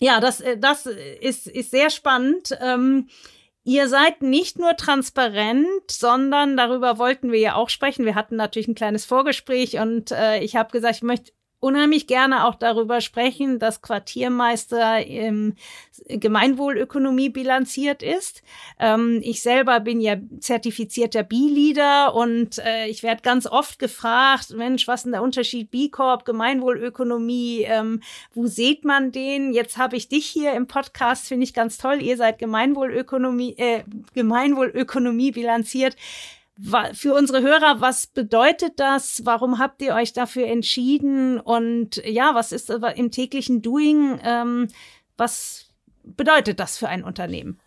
Ja, das, äh, das ist, ist sehr spannend. Ähm, Ihr seid nicht nur transparent, sondern darüber wollten wir ja auch sprechen. Wir hatten natürlich ein kleines Vorgespräch und äh, ich habe gesagt, ich möchte unheimlich gerne auch darüber sprechen, dass Quartiermeister im Gemeinwohlökonomie bilanziert ist. Ähm, ich selber bin ja zertifizierter B-Leader und äh, ich werde ganz oft gefragt, Mensch, was ist denn der Unterschied B-Corp, Gemeinwohlökonomie, ähm, wo sieht man den? Jetzt habe ich dich hier im Podcast, finde ich ganz toll. Ihr seid Gemeinwohlökonomie, äh, Gemeinwohlökonomie bilanziert für unsere Hörer, was bedeutet das? Warum habt ihr euch dafür entschieden? Und ja, was ist im täglichen Doing? Ähm, was bedeutet das für ein Unternehmen?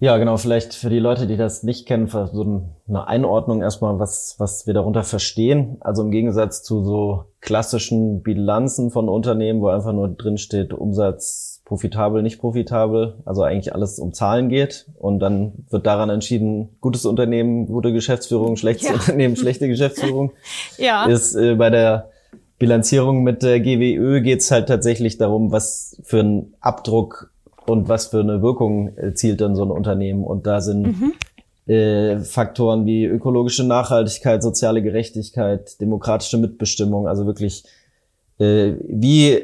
Ja, genau. Vielleicht für die Leute, die das nicht kennen, so eine Einordnung erstmal, was, was wir darunter verstehen. Also im Gegensatz zu so klassischen Bilanzen von Unternehmen, wo einfach nur drin steht Umsatz profitabel, nicht profitabel, also eigentlich alles um Zahlen geht und dann wird daran entschieden, gutes Unternehmen, gute Geschäftsführung, schlechtes ja. Unternehmen, schlechte Geschäftsführung. [LAUGHS] ja. Ist äh, bei der Bilanzierung mit der GWÖ geht es halt tatsächlich darum, was für einen Abdruck und was für eine Wirkung erzielt dann so ein Unternehmen. Und da sind mhm. äh, Faktoren wie ökologische Nachhaltigkeit, soziale Gerechtigkeit, demokratische Mitbestimmung, also wirklich, äh, wie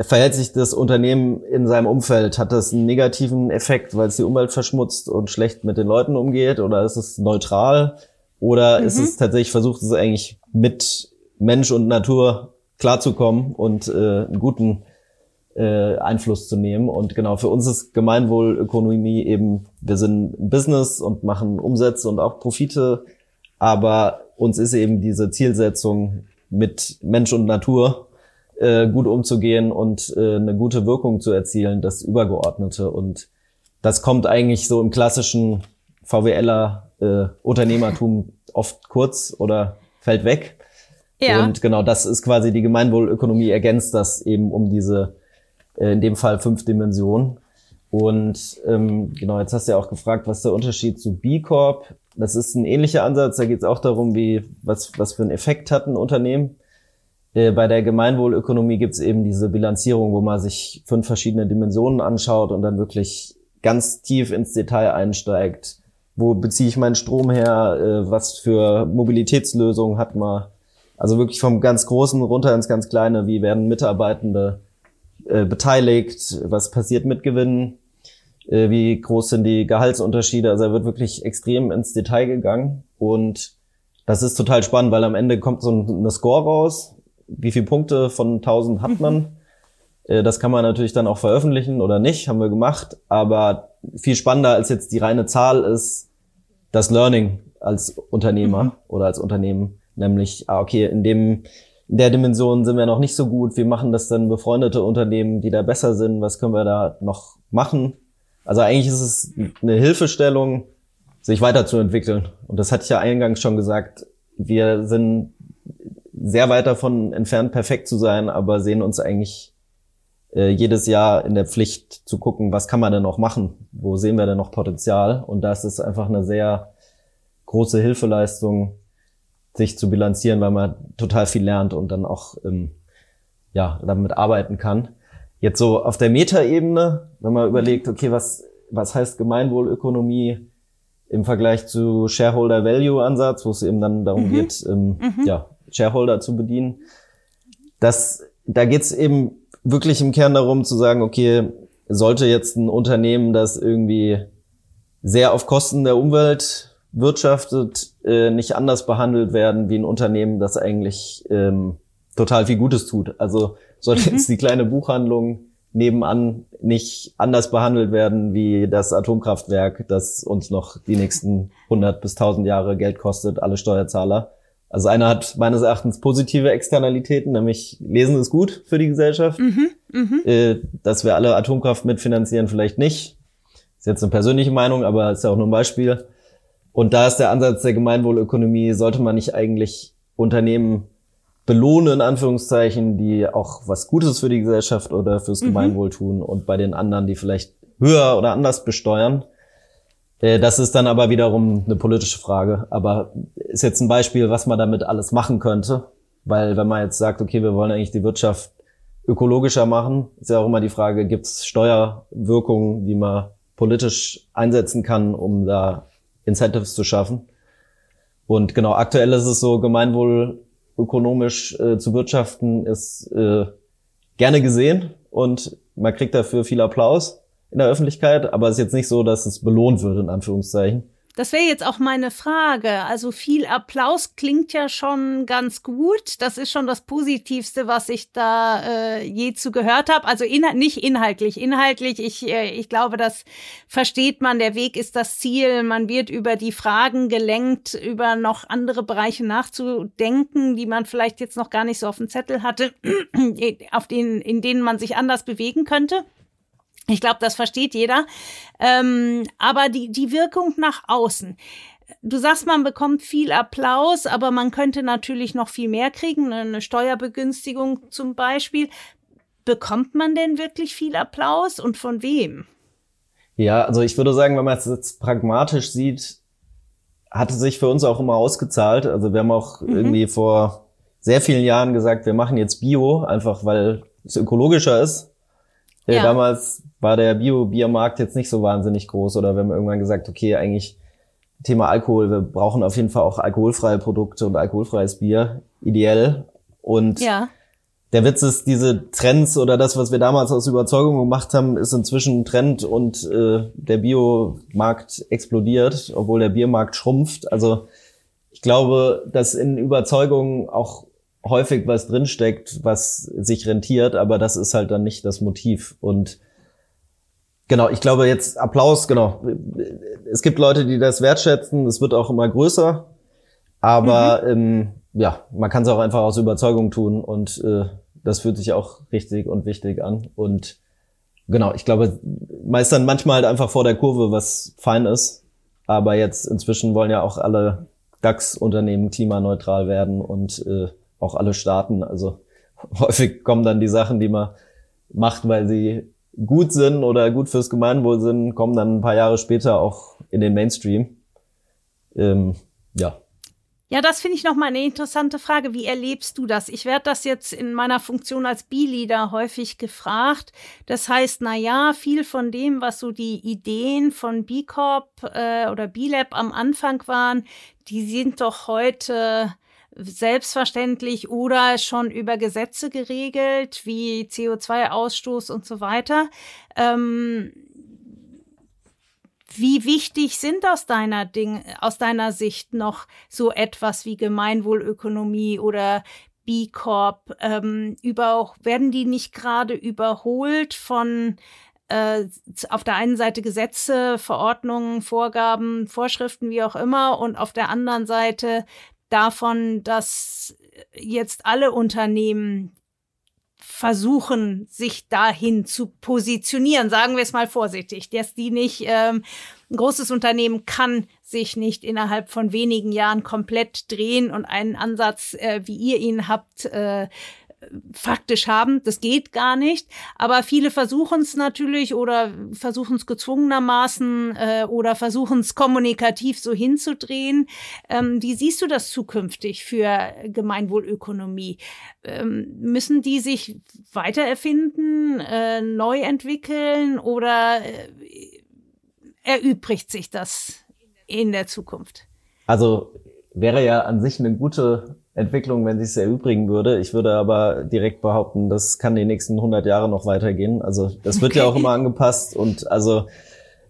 verhält sich das Unternehmen in seinem Umfeld? Hat das einen negativen Effekt, weil es die Umwelt verschmutzt und schlecht mit den Leuten umgeht? Oder ist es neutral? Oder mhm. ist es tatsächlich, versucht es eigentlich mit Mensch und Natur klarzukommen und äh, einen guten äh, Einfluss zu nehmen. Und genau, für uns ist Gemeinwohlökonomie eben, wir sind ein Business und machen Umsätze und auch Profite, aber uns ist eben diese Zielsetzung mit Mensch und Natur äh, gut umzugehen und äh, eine gute Wirkung zu erzielen, das Übergeordnete. Und das kommt eigentlich so im klassischen VWLer äh, Unternehmertum [LAUGHS] oft kurz oder fällt weg. Ja. Und genau das ist quasi die Gemeinwohlökonomie ergänzt das eben um diese äh, in dem Fall fünf Dimensionen. Und ähm, genau, jetzt hast du ja auch gefragt, was der Unterschied zu B Corp. Das ist ein ähnlicher Ansatz. Da geht es auch darum, wie was was für einen Effekt hat ein Unternehmen. Äh, bei der Gemeinwohlökonomie gibt es eben diese Bilanzierung, wo man sich fünf verschiedene Dimensionen anschaut und dann wirklich ganz tief ins Detail einsteigt. Wo beziehe ich meinen Strom her? Äh, was für Mobilitätslösungen hat man? Also wirklich vom ganz Großen runter ins ganz Kleine. Wie werden Mitarbeitende äh, beteiligt, was passiert mit Gewinnen, wie groß sind die Gehaltsunterschiede. Also er wird wirklich extrem ins Detail gegangen und das ist total spannend, weil am Ende kommt so eine Score raus, wie viele Punkte von 1000 hat man. Mhm. Äh, das kann man natürlich dann auch veröffentlichen oder nicht, haben wir gemacht. Aber viel spannender als jetzt die reine Zahl ist das Learning als Unternehmer mhm. oder als Unternehmen. Nämlich, ah, okay, in dem in der Dimension sind wir noch nicht so gut. Wie machen das dann befreundete Unternehmen, die da besser sind? Was können wir da noch machen? Also eigentlich ist es eine Hilfestellung, sich weiterzuentwickeln. Und das hatte ich ja eingangs schon gesagt. Wir sind sehr weit davon entfernt, perfekt zu sein, aber sehen uns eigentlich äh, jedes Jahr in der Pflicht zu gucken, was kann man denn noch machen? Wo sehen wir denn noch Potenzial? Und das ist einfach eine sehr große Hilfeleistung, sich zu bilanzieren, weil man total viel lernt und dann auch ähm, ja damit arbeiten kann. Jetzt so auf der Metaebene, wenn man überlegt, okay, was was heißt Gemeinwohlökonomie im Vergleich zu Shareholder Value Ansatz, wo es eben dann darum mhm. geht, ähm, mhm. ja Shareholder zu bedienen. Das da geht es eben wirklich im Kern darum zu sagen, okay, sollte jetzt ein Unternehmen, das irgendwie sehr auf Kosten der Umwelt wirtschaftet, äh, nicht anders behandelt werden wie ein Unternehmen, das eigentlich ähm, total viel Gutes tut. Also sollte mhm. jetzt die kleine Buchhandlung nebenan nicht anders behandelt werden wie das Atomkraftwerk, das uns noch die nächsten 100 bis 1000 Jahre Geld kostet, alle Steuerzahler. Also einer hat meines Erachtens positive Externalitäten, nämlich Lesen ist gut für die Gesellschaft. Mhm, mh. äh, dass wir alle Atomkraft mitfinanzieren, vielleicht nicht. Ist jetzt eine persönliche Meinung, aber ist ja auch nur ein Beispiel. Und da ist der Ansatz der Gemeinwohlökonomie, sollte man nicht eigentlich Unternehmen belohnen, in Anführungszeichen, die auch was Gutes für die Gesellschaft oder fürs mhm. Gemeinwohl tun und bei den anderen, die vielleicht höher oder anders besteuern. Äh, das ist dann aber wiederum eine politische Frage. Aber ist jetzt ein Beispiel, was man damit alles machen könnte. Weil wenn man jetzt sagt, okay, wir wollen eigentlich die Wirtschaft ökologischer machen, ist ja auch immer die Frage, gibt es Steuerwirkungen, die man politisch einsetzen kann, um da Incentives zu schaffen. Und genau, aktuell ist es so, Gemeinwohl ökonomisch äh, zu wirtschaften ist äh, gerne gesehen und man kriegt dafür viel Applaus in der Öffentlichkeit, aber es ist jetzt nicht so, dass es belohnt wird, in Anführungszeichen. Das wäre jetzt auch meine Frage. Also viel Applaus klingt ja schon ganz gut. Das ist schon das Positivste, was ich da äh, je zu gehört habe. Also in, nicht inhaltlich. Inhaltlich, ich, äh, ich glaube, das versteht man. Der Weg ist das Ziel. Man wird über die Fragen gelenkt, über noch andere Bereiche nachzudenken, die man vielleicht jetzt noch gar nicht so auf dem Zettel hatte, [CLEARS THROAT] auf denen, in denen man sich anders bewegen könnte. Ich glaube, das versteht jeder. Ähm, aber die, die Wirkung nach außen. Du sagst, man bekommt viel Applaus, aber man könnte natürlich noch viel mehr kriegen, eine Steuerbegünstigung zum Beispiel. Bekommt man denn wirklich viel Applaus und von wem? Ja, also ich würde sagen, wenn man es jetzt pragmatisch sieht, hat es sich für uns auch immer ausgezahlt. Also wir haben auch mhm. irgendwie vor sehr vielen Jahren gesagt, wir machen jetzt Bio, einfach weil es ökologischer ist. Ja. Damals war der Bio-Biermarkt jetzt nicht so wahnsinnig groß oder wir haben irgendwann gesagt, okay, eigentlich Thema Alkohol, wir brauchen auf jeden Fall auch alkoholfreie Produkte und alkoholfreies Bier, ideell. Und ja der Witz ist, diese Trends oder das, was wir damals aus Überzeugung gemacht haben, ist inzwischen ein Trend und äh, der Biomarkt explodiert, obwohl der Biermarkt schrumpft. Also ich glaube, dass in Überzeugungen auch häufig was drinsteckt, was sich rentiert, aber das ist halt dann nicht das Motiv. Und genau, ich glaube jetzt Applaus, genau. Es gibt Leute, die das wertschätzen, es wird auch immer größer, aber mhm. ähm, ja, man kann es auch einfach aus Überzeugung tun und äh, das fühlt sich auch richtig und wichtig an. Und genau, ich glaube, meistern manchmal halt einfach vor der Kurve, was fein ist. Aber jetzt inzwischen wollen ja auch alle DAX-Unternehmen klimaneutral werden und äh, auch alle Staaten. Also [LAUGHS] häufig kommen dann die Sachen, die man macht, weil sie gut sind oder gut fürs Gemeinwohl sind, kommen dann ein paar Jahre später auch in den Mainstream. Ähm, ja, ja, das finde ich nochmal eine interessante Frage. Wie erlebst du das? Ich werde das jetzt in meiner Funktion als B-Leader häufig gefragt. Das heißt, na ja, viel von dem, was so die Ideen von B Corp äh, oder B Lab am Anfang waren, die sind doch heute selbstverständlich oder schon über Gesetze geregelt, wie CO2-Ausstoß und so weiter. Ähm, wie wichtig sind aus deiner Ding, aus deiner Sicht noch so etwas wie Gemeinwohlökonomie oder B Corp? Ähm, werden die nicht gerade überholt von äh, auf der einen Seite Gesetze, Verordnungen, Vorgaben, Vorschriften, wie auch immer, und auf der anderen Seite davon, dass jetzt alle Unternehmen versuchen, sich dahin zu positionieren, sagen wir es mal vorsichtig, dass die nicht, ähm, ein großes Unternehmen kann sich nicht innerhalb von wenigen Jahren komplett drehen und einen Ansatz, äh, wie ihr ihn habt, äh, faktisch haben. Das geht gar nicht. Aber viele versuchen es natürlich oder versuchen es gezwungenermaßen äh, oder versuchen es kommunikativ so hinzudrehen. Ähm, wie siehst du das zukünftig für Gemeinwohlökonomie? Ähm, müssen die sich weitererfinden, äh, neu entwickeln oder äh, erübrigt sich das in der Zukunft? Also wäre ja an sich eine gute Entwicklung, wenn sie es erübrigen würde. Ich würde aber direkt behaupten, das kann die nächsten 100 Jahre noch weitergehen. Also das wird okay. ja auch immer angepasst und also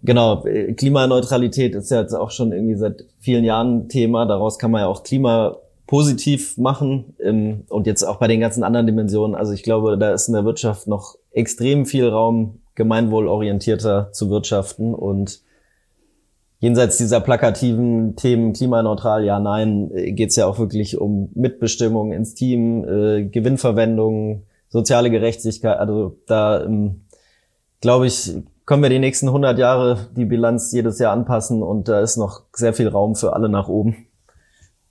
genau, Klimaneutralität ist ja jetzt auch schon irgendwie seit vielen Jahren Thema. Daraus kann man ja auch Klima positiv machen ähm, und jetzt auch bei den ganzen anderen Dimensionen. Also ich glaube, da ist in der Wirtschaft noch extrem viel Raum, gemeinwohlorientierter zu wirtschaften und jenseits dieser plakativen Themen klimaneutral, ja, nein, äh, geht es ja auch wirklich um Mitbestimmung ins Team, äh, Gewinnverwendung, soziale Gerechtigkeit. Also da, ähm, glaube ich, können wir die nächsten 100 Jahre die Bilanz jedes Jahr anpassen und da ist noch sehr viel Raum für alle nach oben.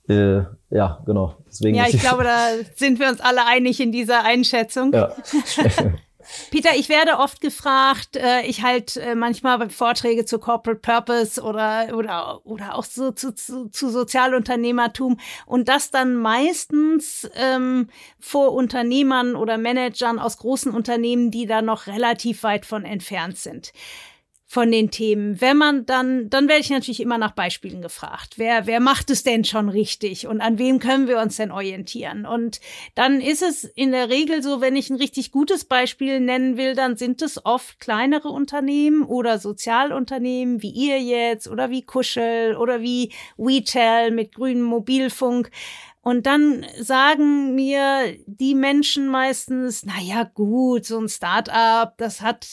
Äh, ja, genau. Deswegen ja, [LAUGHS] ich glaube, da sind wir uns alle einig in dieser Einschätzung. Ja. [LAUGHS] Peter, ich werde oft gefragt, äh, ich halte äh, manchmal Vorträge zu Corporate Purpose oder, oder, oder auch so zu, zu, zu Sozialunternehmertum und das dann meistens ähm, vor Unternehmern oder Managern aus großen Unternehmen, die da noch relativ weit von entfernt sind von den Themen. Wenn man dann, dann werde ich natürlich immer nach Beispielen gefragt. Wer, wer macht es denn schon richtig und an wem können wir uns denn orientieren? Und dann ist es in der Regel so, wenn ich ein richtig gutes Beispiel nennen will, dann sind es oft kleinere Unternehmen oder Sozialunternehmen wie ihr jetzt oder wie Kuschel oder wie WeTel mit grünem Mobilfunk. Und dann sagen mir die Menschen meistens, na ja, gut, so ein Start-up, das hat,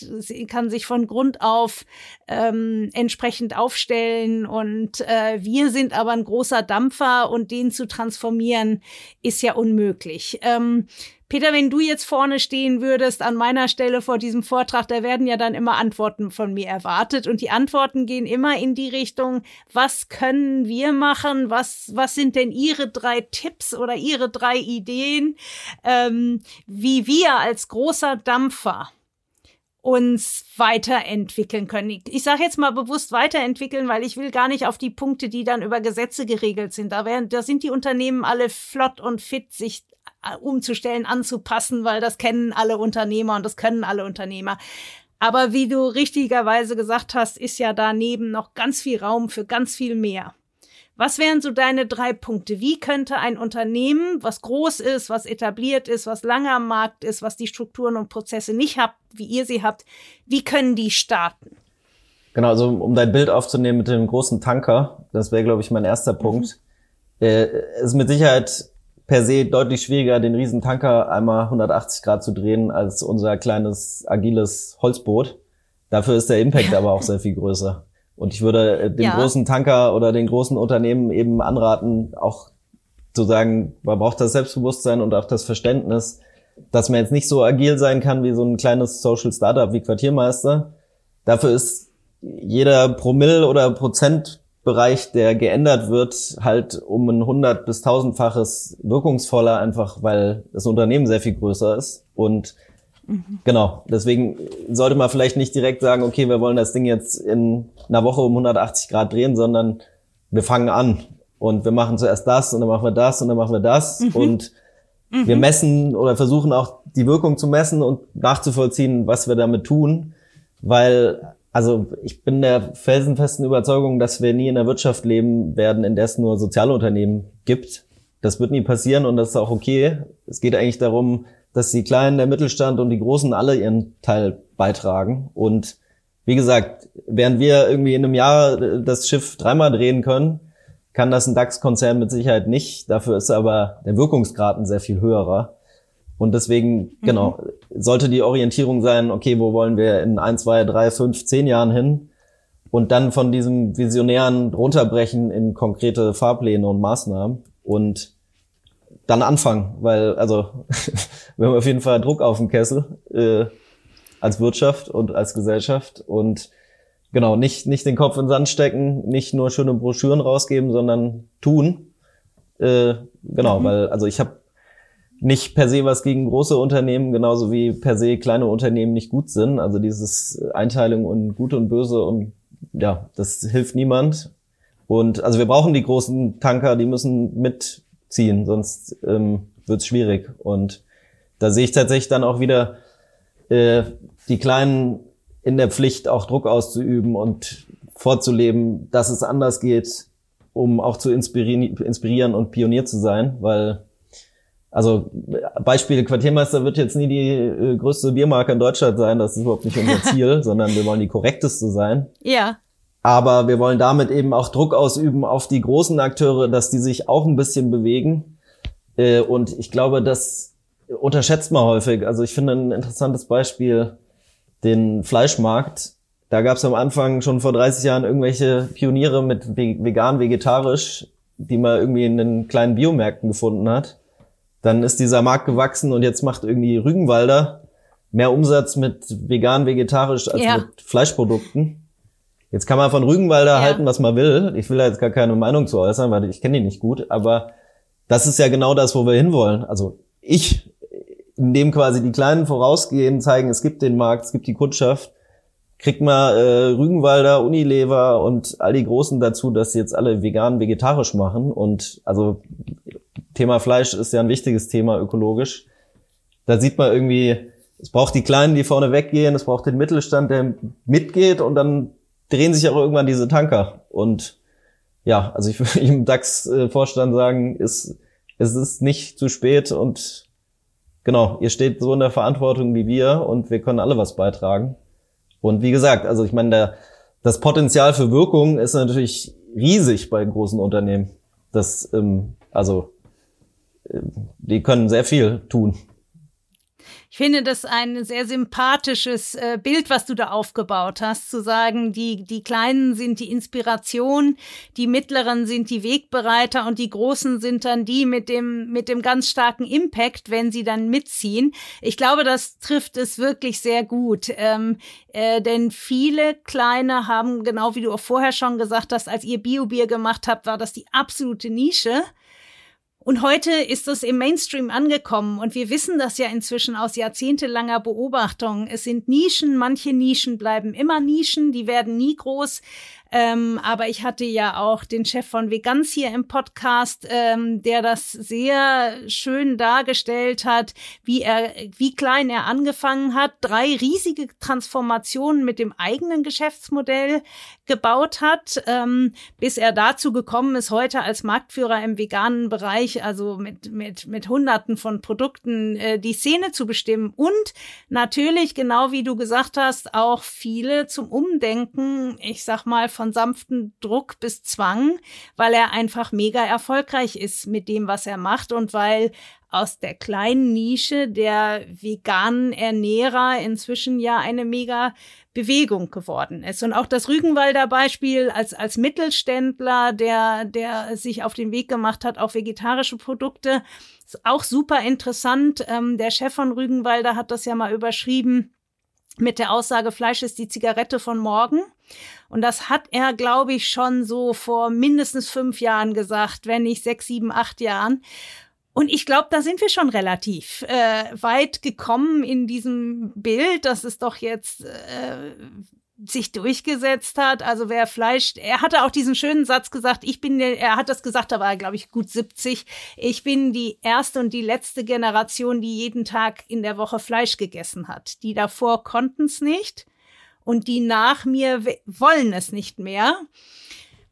kann sich von Grund auf ähm, entsprechend aufstellen und äh, wir sind aber ein großer Dampfer und den zu transformieren ist ja unmöglich. Ähm, Peter, wenn du jetzt vorne stehen würdest an meiner Stelle vor diesem Vortrag, da werden ja dann immer Antworten von mir erwartet und die Antworten gehen immer in die Richtung, was können wir machen? Was, was sind denn Ihre drei Tipps oder Ihre drei Ideen, ähm, wie wir als großer Dampfer uns weiterentwickeln können. Ich, sage jetzt mal bewusst weiterentwickeln, weil ich will gar nicht auf die Punkte, die dann über Gesetze geregelt sind. Da, werden, da sind die Unternehmen alle flott und fit, sich umzustellen, anzupassen, weil das kennen alle Unternehmer und das können alle Unternehmer. Aber wie du richtigerweise gesagt hast, ist ja daneben noch ganz viel Raum für ganz viel mehr. Was wären so deine drei Punkte? Wie könnte ein Unternehmen, was groß ist, was etabliert ist, was lange am Markt ist, was die Strukturen und Prozesse nicht habt, wie ihr sie habt, wie können die starten? Genau, also um dein Bild aufzunehmen mit dem großen Tanker, das wäre, glaube ich, mein erster Punkt. Mhm. Äh, ist mit Sicherheit per se deutlich schwieriger, den riesen Tanker einmal 180 Grad zu drehen, als unser kleines, agiles Holzboot. Dafür ist der Impact ja. aber auch sehr viel größer. Und ich würde äh, den ja. großen Tanker oder den großen Unternehmen eben anraten, auch zu sagen, man braucht das Selbstbewusstsein und auch das Verständnis, dass man jetzt nicht so agil sein kann wie so ein kleines Social Startup wie Quartiermeister. Dafür ist jeder Promille oder Prozentbereich, der geändert wird, halt um ein hundert bis tausendfaches wirkungsvoller, einfach weil das Unternehmen sehr viel größer ist. Und Mhm. Genau, deswegen sollte man vielleicht nicht direkt sagen, okay, wir wollen das Ding jetzt in einer Woche um 180 Grad drehen, sondern wir fangen an und wir machen zuerst das und dann machen wir das und dann machen wir das mhm. und mhm. wir messen oder versuchen auch die Wirkung zu messen und nachzuvollziehen, was wir damit tun, weil also ich bin der felsenfesten Überzeugung, dass wir nie in einer Wirtschaft leben werden, in der es nur Sozialunternehmen gibt. Das wird nie passieren und das ist auch okay. Es geht eigentlich darum, dass die Kleinen, der Mittelstand und die Großen alle ihren Teil beitragen. Und wie gesagt, während wir irgendwie in einem Jahr das Schiff dreimal drehen können, kann das ein DAX-Konzern mit Sicherheit nicht. Dafür ist aber der Wirkungsgrad ein sehr viel höherer. Und deswegen, mhm. genau, sollte die Orientierung sein, okay, wo wollen wir in ein, zwei, drei, fünf, zehn Jahren hin? Und dann von diesem Visionären runterbrechen in konkrete Fahrpläne und Maßnahmen. Und dann anfangen, weil also [LAUGHS] wir haben auf jeden Fall Druck auf dem Kessel äh, als Wirtschaft und als Gesellschaft und genau nicht nicht den Kopf in den Sand stecken, nicht nur schöne Broschüren rausgeben, sondern tun. Äh, genau, mhm. weil also ich habe nicht per se was gegen große Unternehmen, genauso wie per se kleine Unternehmen nicht gut sind. Also dieses Einteilung und Gut und Böse und ja, das hilft niemand. Und also wir brauchen die großen Tanker, die müssen mit ziehen, sonst ähm, wird es schwierig. Und da sehe ich tatsächlich dann auch wieder äh, die Kleinen in der Pflicht, auch Druck auszuüben und vorzuleben, dass es anders geht, um auch zu inspirieren, inspirieren und Pionier zu sein, weil also Beispiel Quartiermeister wird jetzt nie die äh, größte Biermarke in Deutschland sein, das ist überhaupt nicht unser [LAUGHS] Ziel, sondern wir wollen die korrekteste sein. Ja. Aber wir wollen damit eben auch Druck ausüben auf die großen Akteure, dass die sich auch ein bisschen bewegen. Äh, und ich glaube, das unterschätzt man häufig. Also ich finde ein interessantes Beispiel den Fleischmarkt. Da gab es am Anfang schon vor 30 Jahren irgendwelche Pioniere mit vegan, vegetarisch, die man irgendwie in den kleinen Biomärkten gefunden hat. Dann ist dieser Markt gewachsen und jetzt macht irgendwie Rügenwalder mehr Umsatz mit vegan, vegetarisch als ja. mit Fleischprodukten. Jetzt kann man von Rügenwalder ja. halten, was man will. Ich will da jetzt gar keine Meinung zu äußern, weil ich kenne die nicht gut. Aber das ist ja genau das, wo wir hinwollen. Also ich, indem quasi die Kleinen vorausgehen, zeigen, es gibt den Markt, es gibt die Kundschaft, kriegt man äh, Rügenwalder, Unilever und all die Großen dazu, dass sie jetzt alle vegan, vegetarisch machen. Und also Thema Fleisch ist ja ein wichtiges Thema ökologisch. Da sieht man irgendwie, es braucht die Kleinen, die vorne weggehen, es braucht den Mittelstand, der mitgeht und dann drehen sich auch irgendwann diese Tanker. Und ja, also ich würde [LAUGHS] im DAX-Vorstand sagen, ist, es ist nicht zu spät und genau, ihr steht so in der Verantwortung wie wir und wir können alle was beitragen. Und wie gesagt, also ich meine, der, das Potenzial für Wirkung ist natürlich riesig bei großen Unternehmen. Das, ähm, also, die können sehr viel tun. Ich finde das ein sehr sympathisches äh, Bild, was du da aufgebaut hast, zu sagen, die, die Kleinen sind die Inspiration, die Mittleren sind die Wegbereiter und die Großen sind dann die mit dem, mit dem ganz starken Impact, wenn sie dann mitziehen. Ich glaube, das trifft es wirklich sehr gut. Ähm, äh, denn viele Kleine haben, genau wie du auch vorher schon gesagt hast, als ihr Biobier gemacht habt, war das die absolute Nische. Und heute ist es im Mainstream angekommen und wir wissen das ja inzwischen aus jahrzehntelanger Beobachtung. Es sind Nischen, manche Nischen bleiben immer Nischen, die werden nie groß. Ähm, aber ich hatte ja auch den Chef von Vegans hier im Podcast, ähm, der das sehr schön dargestellt hat, wie er, wie klein er angefangen hat, drei riesige Transformationen mit dem eigenen Geschäftsmodell gebaut hat, ähm, bis er dazu gekommen ist, heute als Marktführer im veganen Bereich, also mit, mit, mit Hunderten von Produkten, äh, die Szene zu bestimmen. Und natürlich, genau wie du gesagt hast, auch viele zum Umdenken, ich sag mal, von sanften Druck bis Zwang, weil er einfach mega erfolgreich ist mit dem, was er macht und weil aus der kleinen Nische der veganen Ernährer inzwischen ja eine mega Bewegung geworden ist. Und auch das Rügenwalder Beispiel als, als Mittelständler, der, der sich auf den Weg gemacht hat, auch vegetarische Produkte, ist auch super interessant. Ähm, der Chef von Rügenwalder hat das ja mal überschrieben mit der Aussage, Fleisch ist die Zigarette von morgen. Und das hat er, glaube ich, schon so vor mindestens fünf Jahren gesagt, wenn nicht sechs, sieben, acht Jahren. Und ich glaube, da sind wir schon relativ äh, weit gekommen in diesem Bild, dass es doch jetzt äh, sich durchgesetzt hat. Also wer Fleisch, er hatte auch diesen schönen Satz gesagt, ich bin, er hat das gesagt, da war er, glaube ich, gut 70. Ich bin die erste und die letzte Generation, die jeden Tag in der Woche Fleisch gegessen hat. Die davor konnten es nicht und die nach mir wollen es nicht mehr,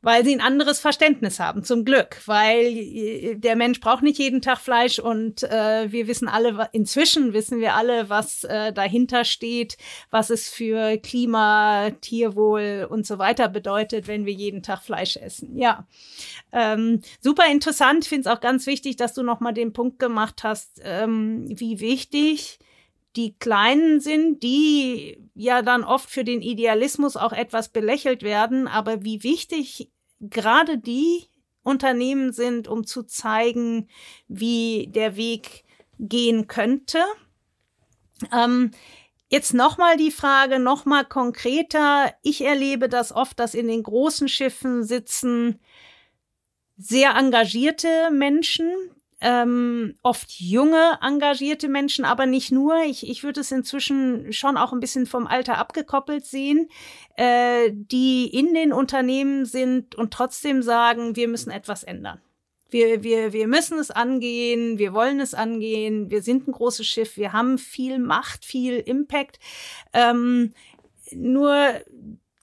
weil sie ein anderes Verständnis haben, zum Glück, weil äh, der Mensch braucht nicht jeden Tag Fleisch und äh, wir wissen alle, inzwischen wissen wir alle, was äh, dahinter steht, was es für Klima, Tierwohl und so weiter bedeutet, wenn wir jeden Tag Fleisch essen. Ja, ähm, super interessant. Finde es auch ganz wichtig, dass du nochmal den Punkt gemacht hast, ähm, wie wichtig die Kleinen sind, die ja dann oft für den Idealismus auch etwas belächelt werden, aber wie wichtig gerade die Unternehmen sind, um zu zeigen, wie der Weg gehen könnte. Ähm, jetzt nochmal die Frage, nochmal konkreter. Ich erlebe das oft, dass in den großen Schiffen sitzen sehr engagierte Menschen, ähm, oft junge, engagierte Menschen, aber nicht nur. Ich, ich würde es inzwischen schon auch ein bisschen vom Alter abgekoppelt sehen, äh, die in den Unternehmen sind und trotzdem sagen, wir müssen etwas ändern. Wir, wir, wir müssen es angehen, wir wollen es angehen, wir sind ein großes Schiff, wir haben viel Macht, viel Impact. Ähm, nur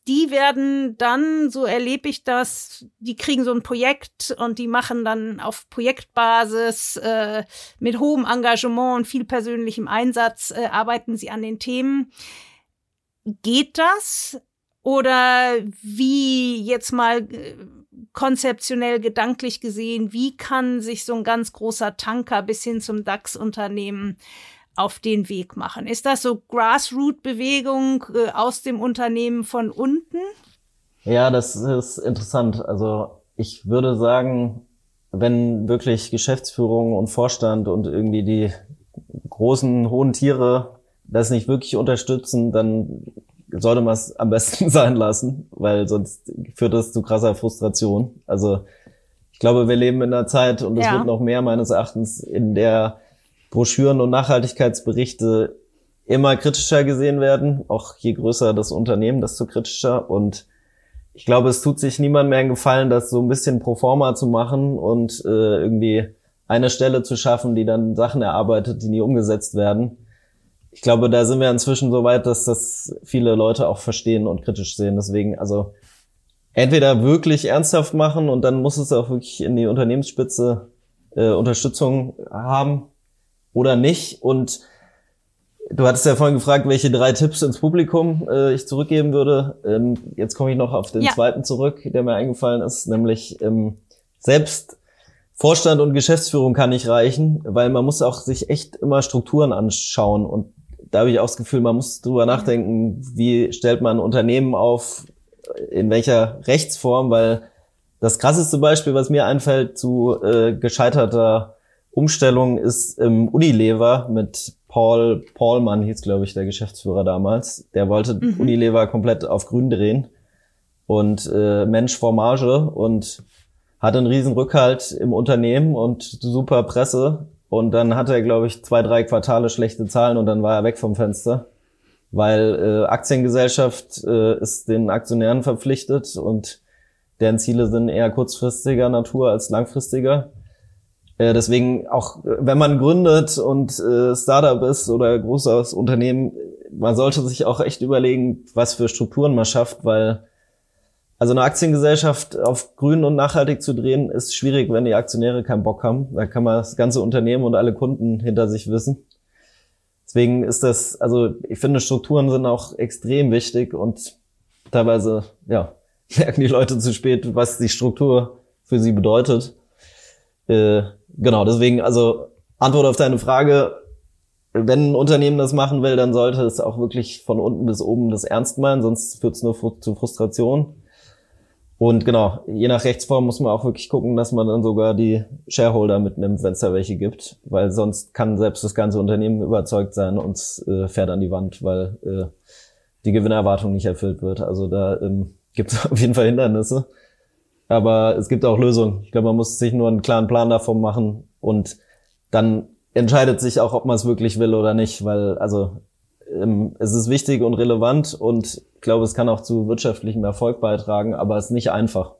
die werden dann, so erlebe ich das, die kriegen so ein Projekt und die machen dann auf Projektbasis äh, mit hohem Engagement und viel persönlichem Einsatz, äh, arbeiten sie an den Themen. Geht das? Oder wie jetzt mal äh, konzeptionell, gedanklich gesehen, wie kann sich so ein ganz großer Tanker bis hin zum DAX-Unternehmen auf den Weg machen? Ist das so Grassroot-Bewegung äh, aus dem Unternehmen von unten? Ja, das ist interessant. Also ich würde sagen, wenn wirklich Geschäftsführung und Vorstand und irgendwie die großen, hohen Tiere das nicht wirklich unterstützen, dann sollte man es am besten [LAUGHS] sein lassen, weil sonst führt das zu krasser Frustration. Also ich glaube, wir leben in einer Zeit, und es ja. wird noch mehr meines Erachtens, in der Broschüren und Nachhaltigkeitsberichte immer kritischer gesehen werden. Auch je größer das Unternehmen, desto kritischer. Und ich glaube, es tut sich niemand mehr einen Gefallen, das so ein bisschen pro forma zu machen und äh, irgendwie eine Stelle zu schaffen, die dann Sachen erarbeitet, die nie umgesetzt werden. Ich glaube, da sind wir inzwischen so weit, dass das viele Leute auch verstehen und kritisch sehen. Deswegen, also entweder wirklich ernsthaft machen und dann muss es auch wirklich in die Unternehmensspitze äh, Unterstützung haben oder nicht. Und du hattest ja vorhin gefragt, welche drei Tipps ins Publikum äh, ich zurückgeben würde. Ähm, jetzt komme ich noch auf den ja. zweiten zurück, der mir eingefallen ist, nämlich ähm, selbst Vorstand und Geschäftsführung kann nicht reichen, weil man muss auch sich echt immer Strukturen anschauen und da habe ich auch das Gefühl, man muss drüber nachdenken, wie stellt man ein Unternehmen auf, in welcher Rechtsform, weil das krasseste Beispiel, was mir einfällt zu äh, gescheiterter Umstellung, ist im Unilever mit Paul Paulmann hieß, glaube ich, der Geschäftsführer damals. Der wollte mhm. Unilever komplett auf grün drehen und äh, Mensch vor Marge und hatte einen riesen Rückhalt im Unternehmen und super Presse. Und dann hatte er, glaube ich, zwei, drei Quartale schlechte Zahlen und dann war er weg vom Fenster. Weil äh, Aktiengesellschaft äh, ist den Aktionären verpflichtet und deren Ziele sind eher kurzfristiger Natur als langfristiger. Äh, deswegen auch, wenn man gründet und äh, Startup ist oder großes Unternehmen, man sollte sich auch echt überlegen, was für Strukturen man schafft, weil also eine Aktiengesellschaft auf grün und nachhaltig zu drehen, ist schwierig, wenn die Aktionäre keinen Bock haben. Da kann man das ganze Unternehmen und alle Kunden hinter sich wissen. Deswegen ist das, also ich finde, Strukturen sind auch extrem wichtig und teilweise, ja, [LAUGHS] merken die Leute zu spät, was die Struktur für sie bedeutet. Äh, genau, deswegen, also Antwort auf deine Frage, wenn ein Unternehmen das machen will, dann sollte es auch wirklich von unten bis oben das ernst meinen, sonst führt es nur zu Frustration. Und genau, je nach Rechtsform muss man auch wirklich gucken, dass man dann sogar die Shareholder mitnimmt, wenn es da welche gibt, weil sonst kann selbst das ganze Unternehmen überzeugt sein und äh, fährt an die Wand, weil äh, die Gewinnerwartung nicht erfüllt wird. Also da ähm, gibt es [LAUGHS] auf jeden Fall Hindernisse. Aber es gibt auch Lösungen. Ich glaube, man muss sich nur einen klaren Plan davon machen und dann entscheidet sich auch, ob man es wirklich will oder nicht, weil also ähm, es ist wichtig und relevant und ich glaube, es kann auch zu wirtschaftlichem Erfolg beitragen, aber es ist nicht einfach.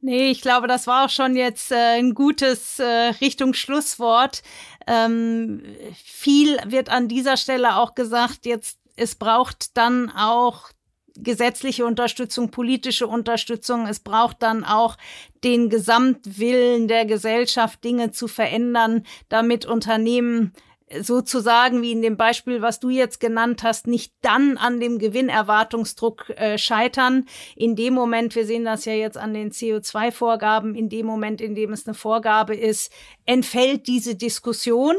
Nee, ich glaube, das war auch schon jetzt äh, ein gutes äh, Richtung Schlusswort. Ähm, viel wird an dieser Stelle auch gesagt, jetzt es braucht dann auch gesetzliche Unterstützung, politische Unterstützung. Es braucht dann auch den Gesamtwillen der Gesellschaft, Dinge zu verändern, damit Unternehmen sozusagen wie in dem Beispiel, was du jetzt genannt hast, nicht dann an dem Gewinnerwartungsdruck äh, scheitern. In dem Moment, wir sehen das ja jetzt an den CO2-Vorgaben, in dem Moment, in dem es eine Vorgabe ist, entfällt diese Diskussion.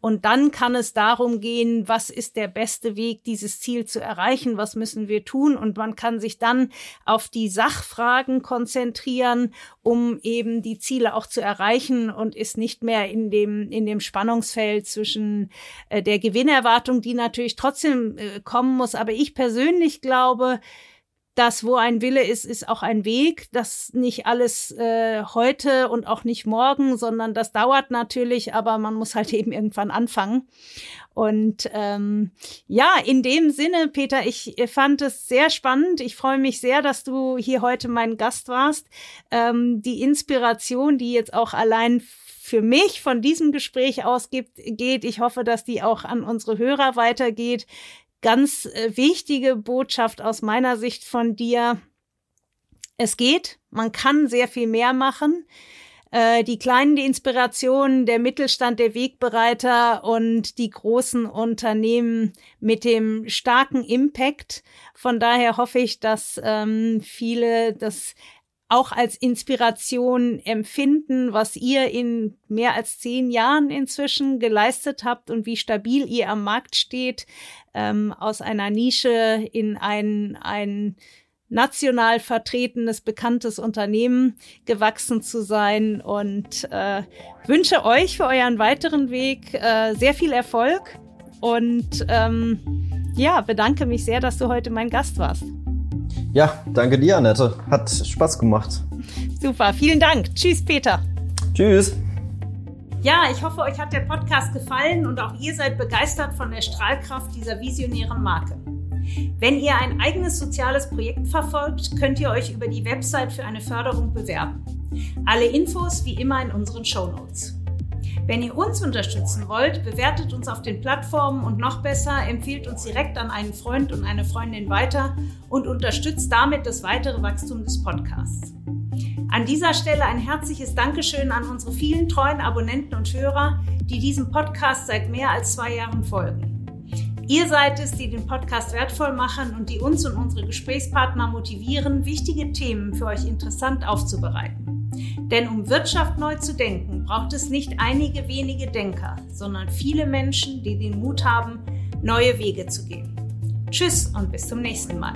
Und dann kann es darum gehen, was ist der beste Weg, dieses Ziel zu erreichen, was müssen wir tun. Und man kann sich dann auf die Sachfragen konzentrieren, um eben die Ziele auch zu erreichen und ist nicht mehr in dem, in dem Spannungsfeld zwischen äh, der Gewinnerwartung, die natürlich trotzdem äh, kommen muss. Aber ich persönlich glaube, dass wo ein Wille ist, ist auch ein Weg. Das nicht alles äh, heute und auch nicht morgen, sondern das dauert natürlich, aber man muss halt [LAUGHS] eben irgendwann anfangen. Und ähm, ja, in dem Sinne, Peter, ich fand es sehr spannend. Ich freue mich sehr, dass du hier heute mein Gast warst. Ähm, die Inspiration, die jetzt auch allein für mich von diesem Gespräch ausgibt, geht. Ich hoffe, dass die auch an unsere Hörer weitergeht ganz äh, wichtige Botschaft aus meiner Sicht von dir. Es geht, man kann sehr viel mehr machen. Äh, die kleinen die Inspirationen, der Mittelstand, der Wegbereiter und die großen Unternehmen mit dem starken Impact. Von daher hoffe ich, dass ähm, viele das auch als Inspiration empfinden, was ihr in mehr als zehn Jahren inzwischen geleistet habt und wie stabil ihr am Markt steht, ähm, aus einer Nische in ein, ein national vertretenes, bekanntes Unternehmen gewachsen zu sein und äh, wünsche euch für euren weiteren Weg äh, sehr viel Erfolg und ähm, ja, bedanke mich sehr, dass du heute mein Gast warst. Ja, danke dir, Annette. Hat Spaß gemacht. Super, vielen Dank. Tschüss, Peter. Tschüss. Ja, ich hoffe, euch hat der Podcast gefallen und auch ihr seid begeistert von der Strahlkraft dieser visionären Marke. Wenn ihr ein eigenes soziales Projekt verfolgt, könnt ihr euch über die Website für eine Förderung bewerben. Alle Infos wie immer in unseren Show Notes. Wenn ihr uns unterstützen wollt, bewertet uns auf den Plattformen und noch besser, empfiehlt uns direkt an einen Freund und eine Freundin weiter und unterstützt damit das weitere Wachstum des Podcasts. An dieser Stelle ein herzliches Dankeschön an unsere vielen treuen Abonnenten und Hörer, die diesem Podcast seit mehr als zwei Jahren folgen. Ihr seid es, die den Podcast wertvoll machen und die uns und unsere Gesprächspartner motivieren, wichtige Themen für euch interessant aufzubereiten. Denn um Wirtschaft neu zu denken, braucht es nicht einige wenige Denker, sondern viele Menschen, die den Mut haben, neue Wege zu gehen. Tschüss und bis zum nächsten Mal.